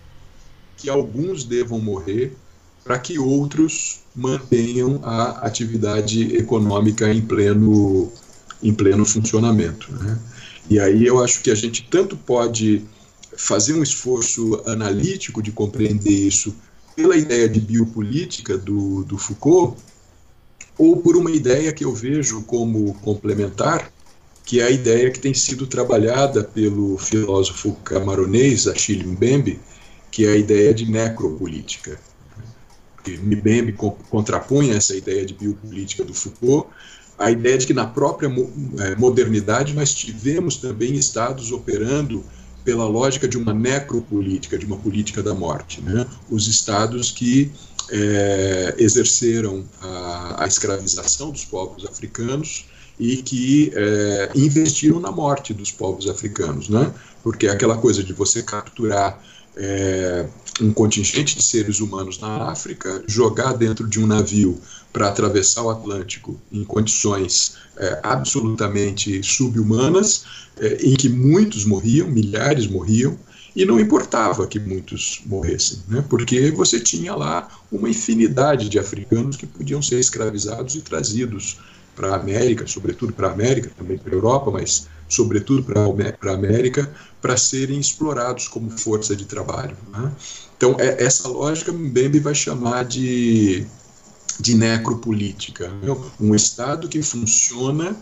que alguns devam morrer para que outros mantenham a atividade econômica em pleno, em pleno funcionamento. Né. E aí eu acho que a gente tanto pode fazer um esforço analítico de compreender isso pela ideia de biopolítica do, do Foucault, ou por uma ideia que eu vejo como complementar, que é a ideia que tem sido trabalhada pelo filósofo camaronês Achille Mbembe, que é a ideia de necropolítica. Mbembe contrapunha essa ideia de biopolítica do Foucault a ideia de que na própria é, modernidade nós tivemos também estados operando pela lógica de uma necropolítica, de uma política da morte. Né? Os estados que é, exerceram a, a, escravização dos povos africanos e que é, investiram na morte dos povos africanos, né? porque é aquela coisa de você capturar é, um contingente de seres humanos na África, jogar dentro de um navio para atravessar o Atlântico em condições é, absolutamente subhumanas, em que muitos morriam, milhares morriam, e não importava que muitos morressem, né? porque você tinha lá uma infinidade de africanos que podiam ser escravizados e trazidos para a América, sobretudo para a América, também para a Europa, mas sobretudo para a América, para serem explorados como força de trabalho. Né? Então, é, essa lógica Mbembe vai chamar de, de necropolítica. Né? Um Estado que funciona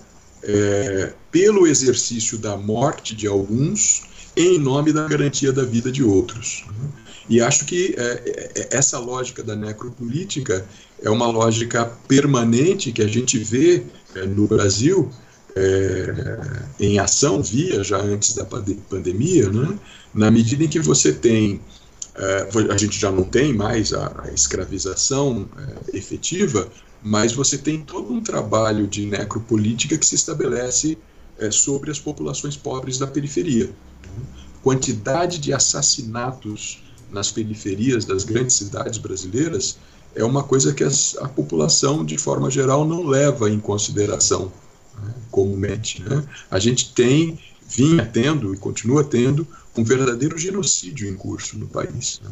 é, pelo exercício da morte de alguns em nome da garantia da vida de outros. E acho que é, é, essa lógica da necropolítica é uma lógica permanente que a gente vê é, no Brasil é, em ação, via já antes da pandemia, né? na medida em que você tem, é, a gente já não tem mais a, escravização é, efetiva, mas você tem todo um trabalho de necropolítica que se estabelece é, sobre as populações pobres da periferia. Quantidade de assassinatos nas periferias das grandes cidades brasileiras é uma coisa que as, a população, de forma geral, não leva em consideração né, comumente. Né? A gente tem vinha tendo e continua tendo um verdadeiro genocídio em curso no país. Né?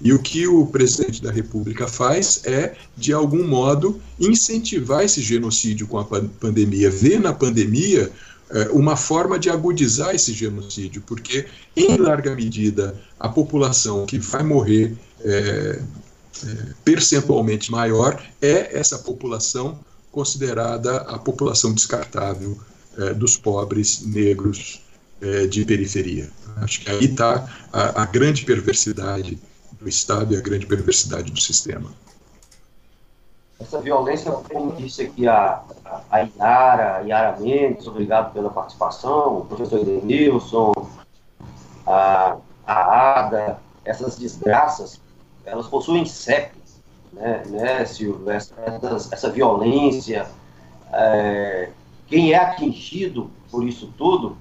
E o que o presidente da República faz é, de algum modo, incentivar esse genocídio com a pandemia, ver na pandemia é, uma forma de agudizar esse genocídio, porque, em larga medida, a população que vai morrer é, é, percentualmente maior é essa população considerada a população descartável dos pobres negros de periferia. Acho que aí está a, a grande perversidade do Estado e a grande perversidade do sistema. Essa violência, como disse aqui a, a Yara, Yara Mendes, obrigado pela participação, o professor Edenilson, a, a Ada, essas desgraças, elas possuem CEP, né, né Silvio? Essa, essa violência, é, quem é atingido por isso tudo,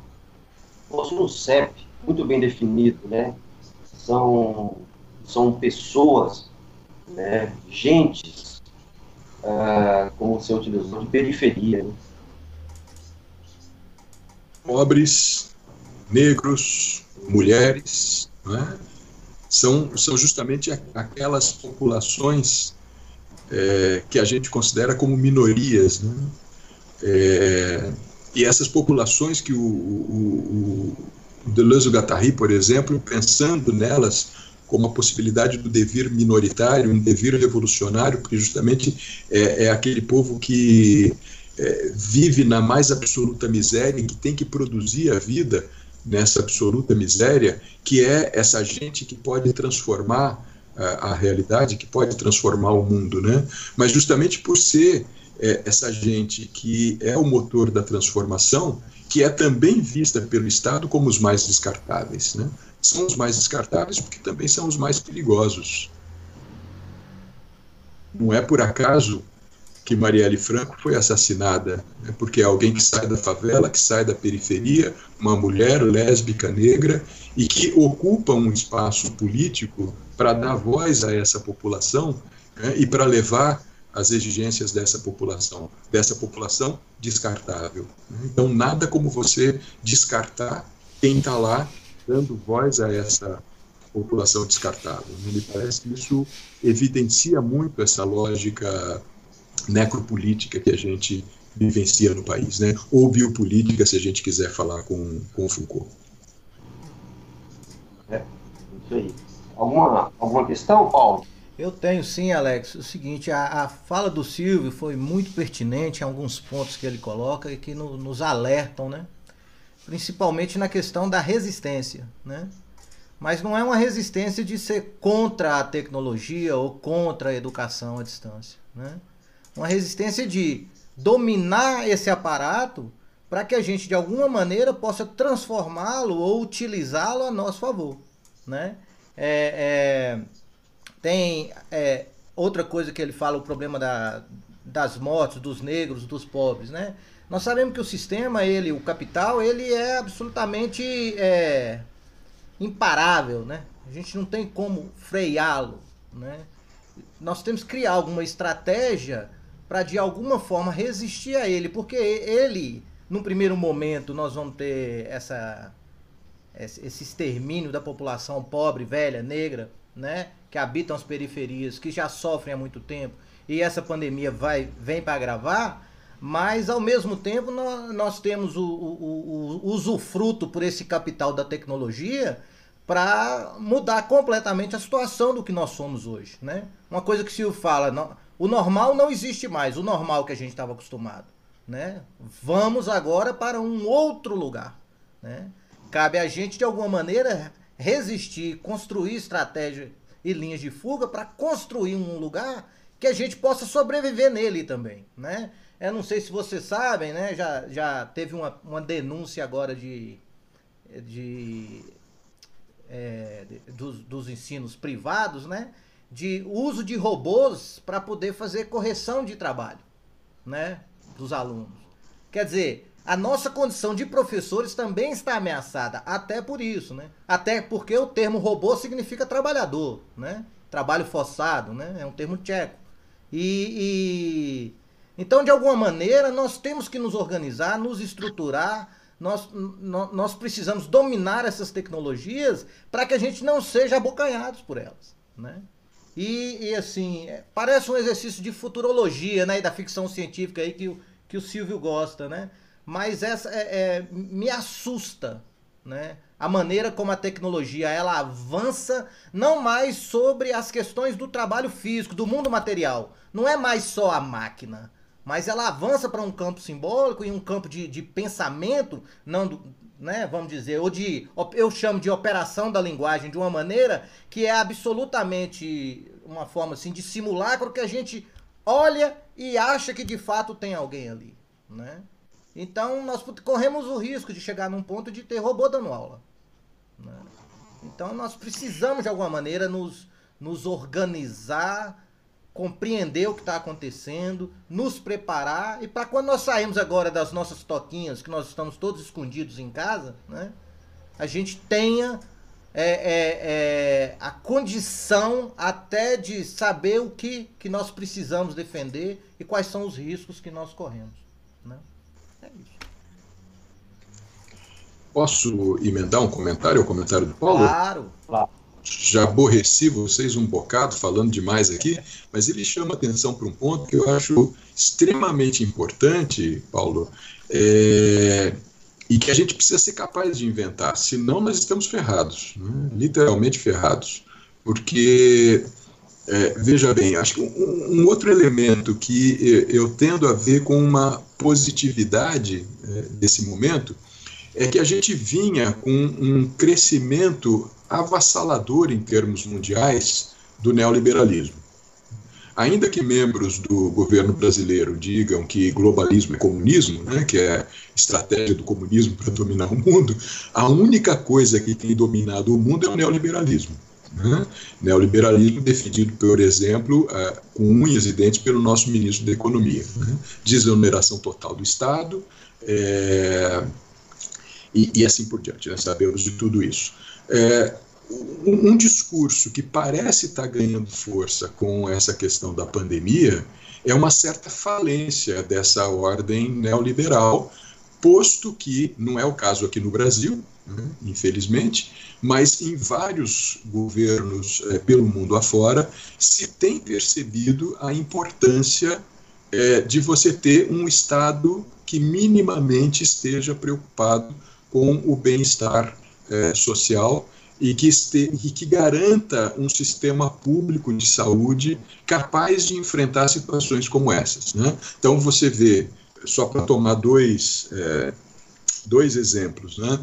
possui um CEP muito bem definido, né? São, são pessoas, né, gentes, ah, como você utilizou, de periferia. Né? Pobres, negros, mulheres, né? são, são justamente aquelas populações é, que a gente considera como minorias. Né? É, e essas populações que o, o, o Deleuze-Guattari, por exemplo, pensando nelas como a possibilidade do devir minoritário, um devir revolucionário, porque justamente é, é aquele povo que é, vive na mais absoluta miséria e que tem que produzir a vida nessa absoluta miséria, que é essa gente que pode transformar a, a realidade, que pode transformar o mundo, né? Mas justamente por ser é, essa gente que é o motor da transformação, que é também vista pelo Estado como os mais descartáveis, né? São os mais descartáveis porque também são os mais perigosos. Não é por acaso que Marielle Franco foi assassinada, é porque é alguém que sai da favela, que sai da periferia, uma mulher lésbica negra e que ocupa um espaço político para dar voz a essa população né, e para levar as exigências dessa população, dessa população descartável. Então, nada como você descartar quem está lá dando voz a essa população descartável. Me parece que isso evidencia muito essa lógica necropolítica que a gente vivencia no país, né? ou biopolítica, se a gente quiser falar com, com Foucault. É, isso aí. Alguma, alguma questão, Paulo? Eu tenho sim, Alex. O seguinte, a, a, fala do Silvio foi muito pertinente em alguns pontos que ele coloca e que no, nos alertam, né? Principalmente na questão da resistência, né? Mas não é uma resistência de ser contra a tecnologia ou contra a educação à distância, né? Uma resistência de dominar esse aparato para que a gente de alguma maneira possa transformá-lo ou utilizá-lo a nosso favor, né? É, é, tem é, outra coisa que ele fala, o problema da, das mortes, dos negros, dos pobres, né? Nós sabemos que o sistema, ele, o capital, ele é absolutamente é, imparável, né? A gente não tem como freá-lo, né? Nós temos que criar alguma estratégia para de alguma forma resistir a ele, porque ele, no primeiro momento, nós vamos ter essa esse extermínio da população pobre, velha, negra, né, que habitam as periferias, que já sofrem há muito tempo, e essa pandemia vai vem para agravar, mas ao mesmo tempo nós, nós temos o, o, o, usufruto por esse capital da tecnologia para mudar completamente a situação do que nós somos hoje, né? Uma coisa que o Silvio fala, não, o normal não existe mais, o normal que a gente estava acostumado, né? Vamos agora para um outro lugar, né? Cabe a gente de alguma maneira resistir, construir estratégia e linhas de fuga para construir um lugar que a gente possa sobreviver nele também, né? Eu não sei se vocês sabem, né? Já, já teve uma, uma denúncia agora de, de, é, de dos, dos ensinos privados, né? De uso de robôs para poder fazer correção de trabalho, né? Dos alunos. Quer dizer, a nossa condição de professores também está ameaçada, até por isso, né? Até porque o termo robô significa trabalhador, né? Trabalho forçado, né? É um termo tcheco. E, e então, de alguma maneira, nós temos que nos organizar, nos estruturar, nós, nós precisamos dominar essas tecnologias para que a gente não seja abocanhados por elas. Né? E, e, assim, é, parece um exercício de futurologia né, e da ficção científica aí que o, que o Silvio gosta, né? Mas essa é, é, me assusta, né? A maneira como a tecnologia ela avança não mais sobre as questões do trabalho físico, do mundo material. Não é mais só a máquina mas ela avança para um campo simbólico e um campo de, de pensamento, não do, né, vamos dizer, ou de, eu chamo de operação da linguagem de uma maneira que é absolutamente uma forma assim de simulacro que a gente olha e acha que de fato tem alguém ali, né? Então nós corremos o risco de chegar num ponto de ter robô dando aula. Né? Então nós precisamos de alguma maneira nos, nos organizar compreender o que está acontecendo, nos preparar e para quando nós saímos agora das nossas toquinhas, que nós estamos todos escondidos em casa, né, a gente tenha é, é, é, a condição até de saber o que, que nós precisamos defender e quais são os riscos que nós corremos. Né? É isso. Posso emendar um comentário ao comentário do Paulo? Claro. claro já aborreci vocês um bocado falando demais aqui, mas ele chama atenção para um ponto que eu acho extremamente importante, Paulo, é, e que a gente precisa ser capaz de inventar, senão nós estamos ferrados, né? literalmente ferrados, porque é, veja bem, acho que um, um, outro elemento que eu tendo a ver com uma positividade é, desse momento é que a gente vinha com um crescimento avassalador em termos mundiais do neoliberalismo. Ainda que membros do governo brasileiro digam que globalismo é comunismo, né, que é estratégia do comunismo para dominar o mundo, a única coisa que tem dominado o mundo é o neoliberalismo. Né? Neoliberalismo defendido, por exemplo, uh, com unhas e dentes pelo nosso ministro da Economia. Né? Desoneração total do Estado é, e, e, assim por diante. Né? Sabemos de tudo isso. É, um, um discurso que parece estar ganhando força com essa questão da pandemia é uma certa falência dessa ordem neoliberal, posto que não é o caso aqui no Brasil, né, infelizmente, mas em vários governos é, pelo mundo afora se tem percebido a importância é, de você ter um Estado que minimamente esteja preocupado com o bem-estar é, social e que, este, e que garanta um sistema público de saúde capaz de enfrentar situações como essas. Né? Então, você vê, só para tomar dois, é, dois exemplos, né?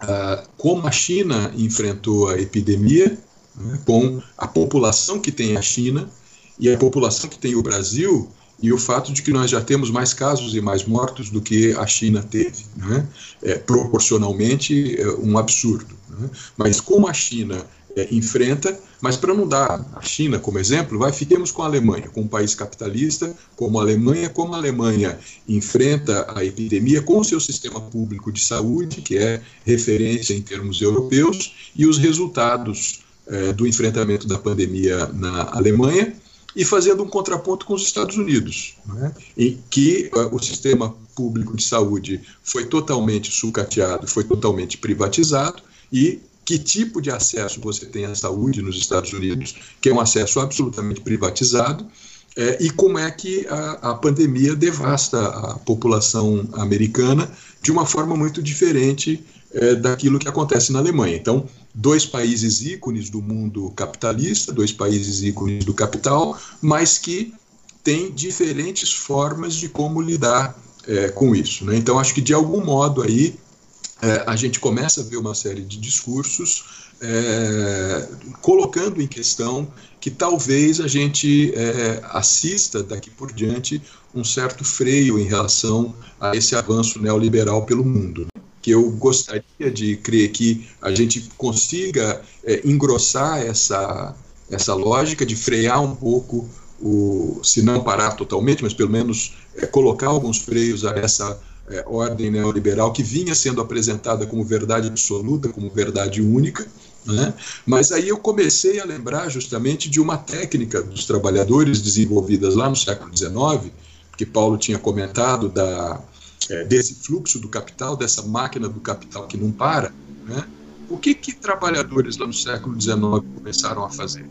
Ah, como a China enfrentou a epidemia, né? com a população que tem a China e a população que tem o Brasil, e o fato de que nós já temos mais casos e mais mortos do que a China teve. Né? É proporcionalmente é um absurdo. Né? Mas como a China é, enfrenta, mas para não dar a China como exemplo, vai fiquemos com a Alemanha, com um país capitalista, como a Alemanha, como a Alemanha enfrenta a epidemia com o seu sistema público de saúde, que é referência em termos europeus, e os resultados é, do enfrentamento da pandemia na Alemanha e fazendo um contraponto com os Estados Unidos, né, em que uh, o sistema público de saúde foi totalmente sucateado, foi totalmente privatizado e que tipo de acesso você tem à saúde nos Estados Unidos, que é um acesso absolutamente privatizado, é, e como é que a, a, pandemia devasta a população americana de uma forma muito diferente é, daquilo que acontece na Alemanha. Então, dois países ícones do mundo capitalista, dois países ícones do capital, mas que têm diferentes formas de como lidar é, com isso. Né? Então, acho que de algum modo aí é, a gente começa a ver uma série de discursos é, colocando em questão que talvez a gente é, assista daqui por diante um certo freio em relação a esse avanço neoliberal pelo mundo que eu gostaria de crer que a gente consiga é, engrossar essa, essa lógica de frear um pouco, o, se não parar totalmente, mas pelo menos é, colocar alguns freios a essa é, ordem neoliberal que vinha sendo apresentada como verdade absoluta, como verdade única. Né? Mas aí eu comecei a lembrar justamente de uma técnica dos trabalhadores desenvolvidas lá no século XIX, que Paulo tinha comentado da é, desse fluxo do capital, dessa máquina do capital que não para, né? o que, que trabalhadores lá no século XIX começaram a fazer?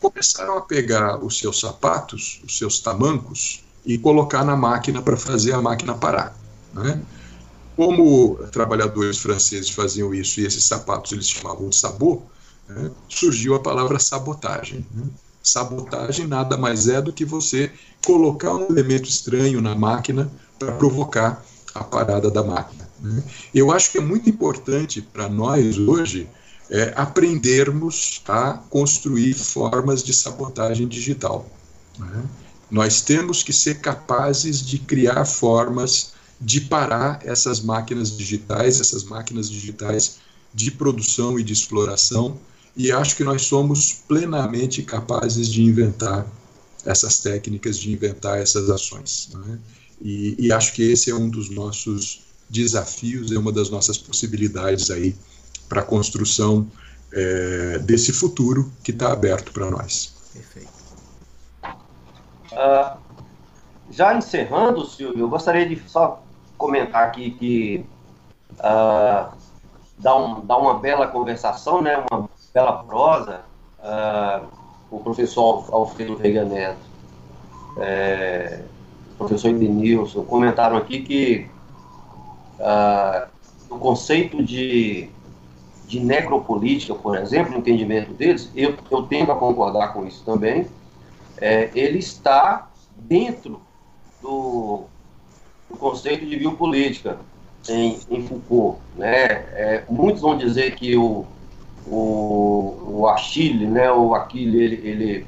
Começaram a pegar os seus sapatos, os seus tamancos, e colocar na máquina para fazer a máquina parar. Né? Como trabalhadores franceses faziam isso e esses sapatos eles chamavam de sabot, né? surgiu a palavra sabotagem. Né? Sabotagem nada mais é do que você colocar um elemento estranho na máquina para provocar a parada da máquina. Né? Eu acho que é muito importante para nós hoje é, aprendermos a construir formas de sabotagem digital. Né? Nós temos que ser capazes de criar formas de parar essas máquinas digitais, essas máquinas digitais de produção e de exploração, e acho que nós somos plenamente capazes de inventar essas técnicas, de inventar essas ações. Né? E, e, acho que esse é um dos nossos desafios, é uma das nossas possibilidades aí para a construção é, desse futuro que está aberto para nós. Perfeito. Uh, já encerrando, Silvio, eu gostaria de só comentar aqui que uh, dá, um, dá uma bela conversação, né, uma bela prosa, uh, o professor Alfredo Veiga Neto, é, professor Edenilson, comentaram aqui que uh, o conceito de, de necropolítica, por exemplo, no entendimento deles, eu, eu tendo a concordar com isso também, é, ele está dentro do, do, conceito de biopolítica em, em Foucault. Né? É, muitos vão dizer que o, o, o Achille, né, o Aquile, ele, ele,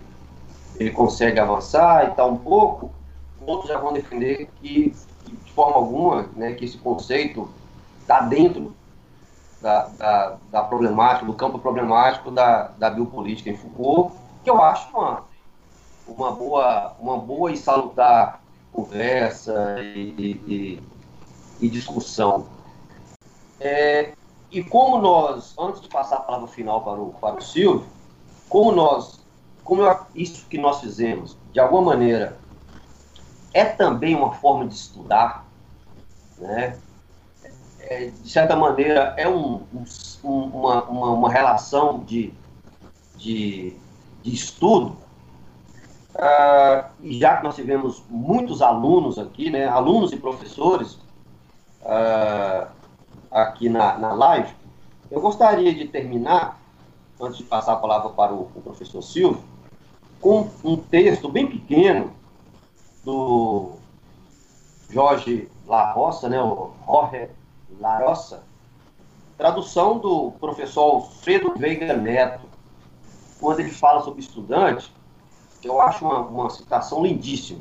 ele consegue avançar e tal um pouco, outros já vão defender que, de forma alguma, né, que esse conceito está dentro da, da, da, problemática, do campo problemático da, da biopolítica em Foucault, que eu acho uma, uma boa, uma boa e salutar conversa e, e, e discussão. É, e como nós, antes de passar a palavra final para o, para o Silvio, como nós, como eu, isso que nós fizemos, de alguma maneira, é também uma forma de estudar, né? É, de certa maneira, é um, um, uma, uma, uma, relação de, de, de estudo Uh, já que nós tivemos muitos alunos aqui, né, alunos e professores uh, aqui na, na live, eu gostaria de terminar, antes de passar a palavra para o, o professor Silvio, com um texto bem pequeno do Jorge La Roça, né, o Jorge La Roça, tradução do professor Alfredo Veiga Neto, quando ele fala sobre estudante, eu acho uma, uma citação lindíssima.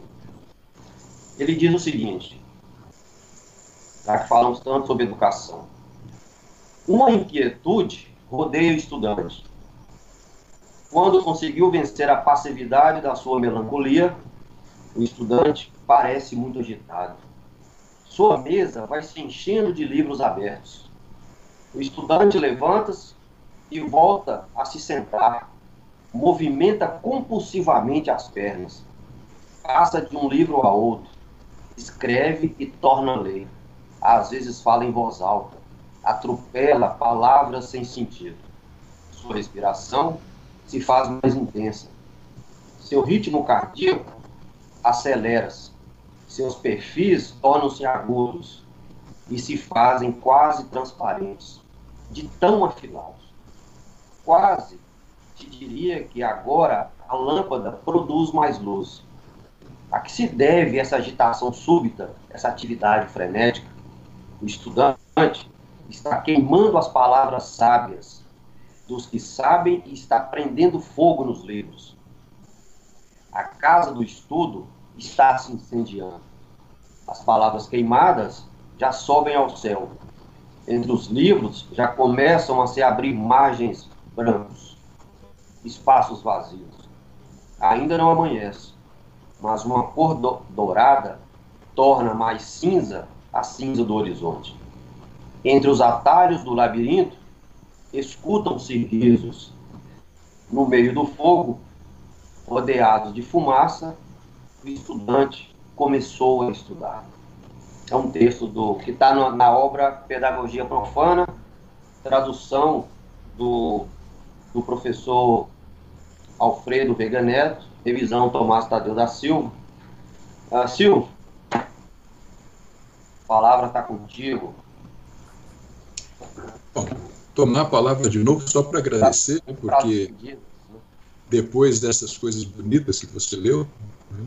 Ele diz o seguinte, já que falamos tanto sobre educação. Uma inquietude rodeia o estudante. Quando conseguiu vencer a passividade da sua melancolia, o estudante parece muito agitado. Sua mesa vai se enchendo de livros abertos. O estudante levanta-se e volta a se sentar movimenta compulsivamente as pernas, passa de um livro a outro, escreve e torna a ler. Às vezes fala em voz alta, atropela palavras sem sentido. Sua respiração se faz mais intensa. Seu ritmo cardíaco acelera-se. Seus perfis tornam-se agudos e se fazem quase transparentes, de tão afilados. Quase te diria que agora a lâmpada produz mais luz. A que se deve essa agitação súbita, essa atividade frenética? O estudante está queimando as palavras sábias dos que sabem e está prendendo fogo nos livros. A casa do estudo está se incendiando. As palavras queimadas já sobem ao céu. Entre os livros já começam a se abrir margens brancos espaços vazios. Ainda não amanhece, mas uma cor do dourada torna mais cinza a cinza do horizonte. Entre os atalhos do labirinto, escutam-se risos. No meio do fogo, rodeado de fumaça, o estudante começou a estudar. é um texto do que está na obra Pedagogia Profana, tradução do, do professor Alfredo Vega Neto, revisão Tomás Tadeu da Silva. Ah, Silvio, a palavra está contigo. Bom, tomar a palavra de novo só para agradecer, né, porque depois dessas coisas bonitas que você leu, né,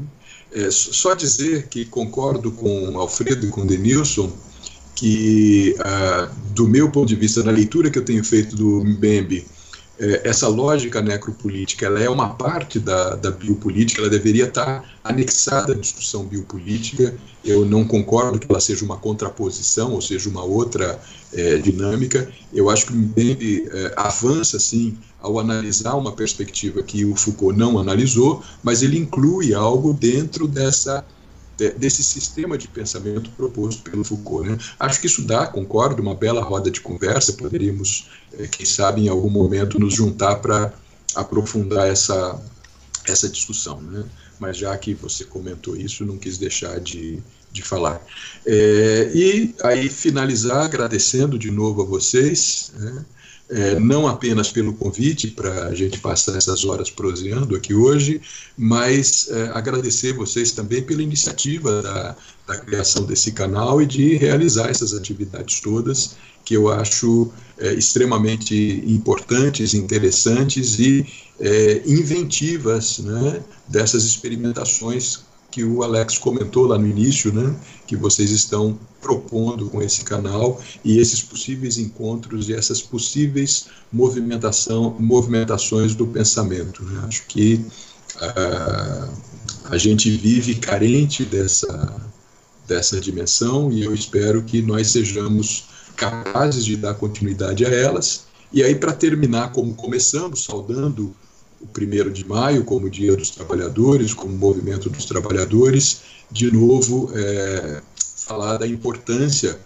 é, só dizer que concordo com Alfredo e com Denilson que, ah, do meu ponto de vista, na leitura que eu tenho feito do Mbembe, é, essa lógica necropolítica ela é uma parte da, da biopolítica, ela deveria estar anexada à discussão biopolítica. Eu não concordo que ela seja uma contraposição, ou seja, uma outra é, dinâmica. Eu acho que o Mbembe é, avança, sim, ao analisar uma perspectiva que o Foucault não analisou, mas ele inclui algo dentro dessa desse sistema de pensamento proposto pelo Foucault. Né? Acho que isso dá, concordo, uma bela roda de conversa. Poderíamos, é, quem sabe, em algum momento nos juntar para aprofundar essa, essa discussão. Né? Mas já que você comentou isso, não quis deixar de, de falar. É, e aí finalizar agradecendo de novo a vocês. Né? É, não apenas pelo convite para a gente passar essas horas proseando aqui hoje, mas é, agradecer vocês também pela iniciativa da, da, criação desse canal e de realizar essas atividades todas, que eu acho é, extremamente importantes, interessantes e é, inventivas né, dessas experimentações que o Alex comentou lá no início, né, que vocês estão propondo com esse canal e esses possíveis encontros e essas possíveis movimentação, movimentações do pensamento. Né? Acho que uh, a gente vive carente dessa, dessa dimensão e eu espero que nós sejamos capazes de dar continuidade a elas. E aí, para terminar, como começamos, saudando o primeiro de maio como Dia dos Trabalhadores, como Movimento dos Trabalhadores, de novo é, falar da importância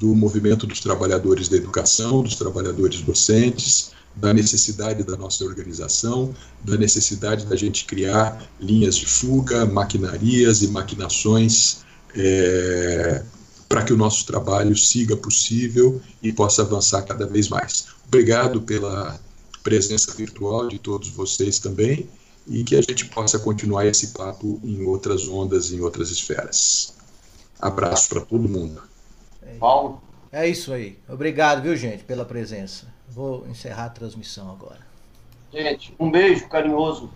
do movimento dos trabalhadores da educação, dos trabalhadores docentes, da necessidade da nossa organização, da necessidade da gente criar linhas de fuga, maquinarias e maquinações é, para que o nosso trabalho siga possível e possa avançar cada vez mais. Obrigado pela presença virtual de todos vocês também e que a gente possa continuar esse papo em outras ondas, em outras esferas. Abraço para todo mundo. Paulo? É isso aí. Obrigado, viu, gente, pela presença. Vou encerrar a transmissão agora. Gente, um beijo carinhoso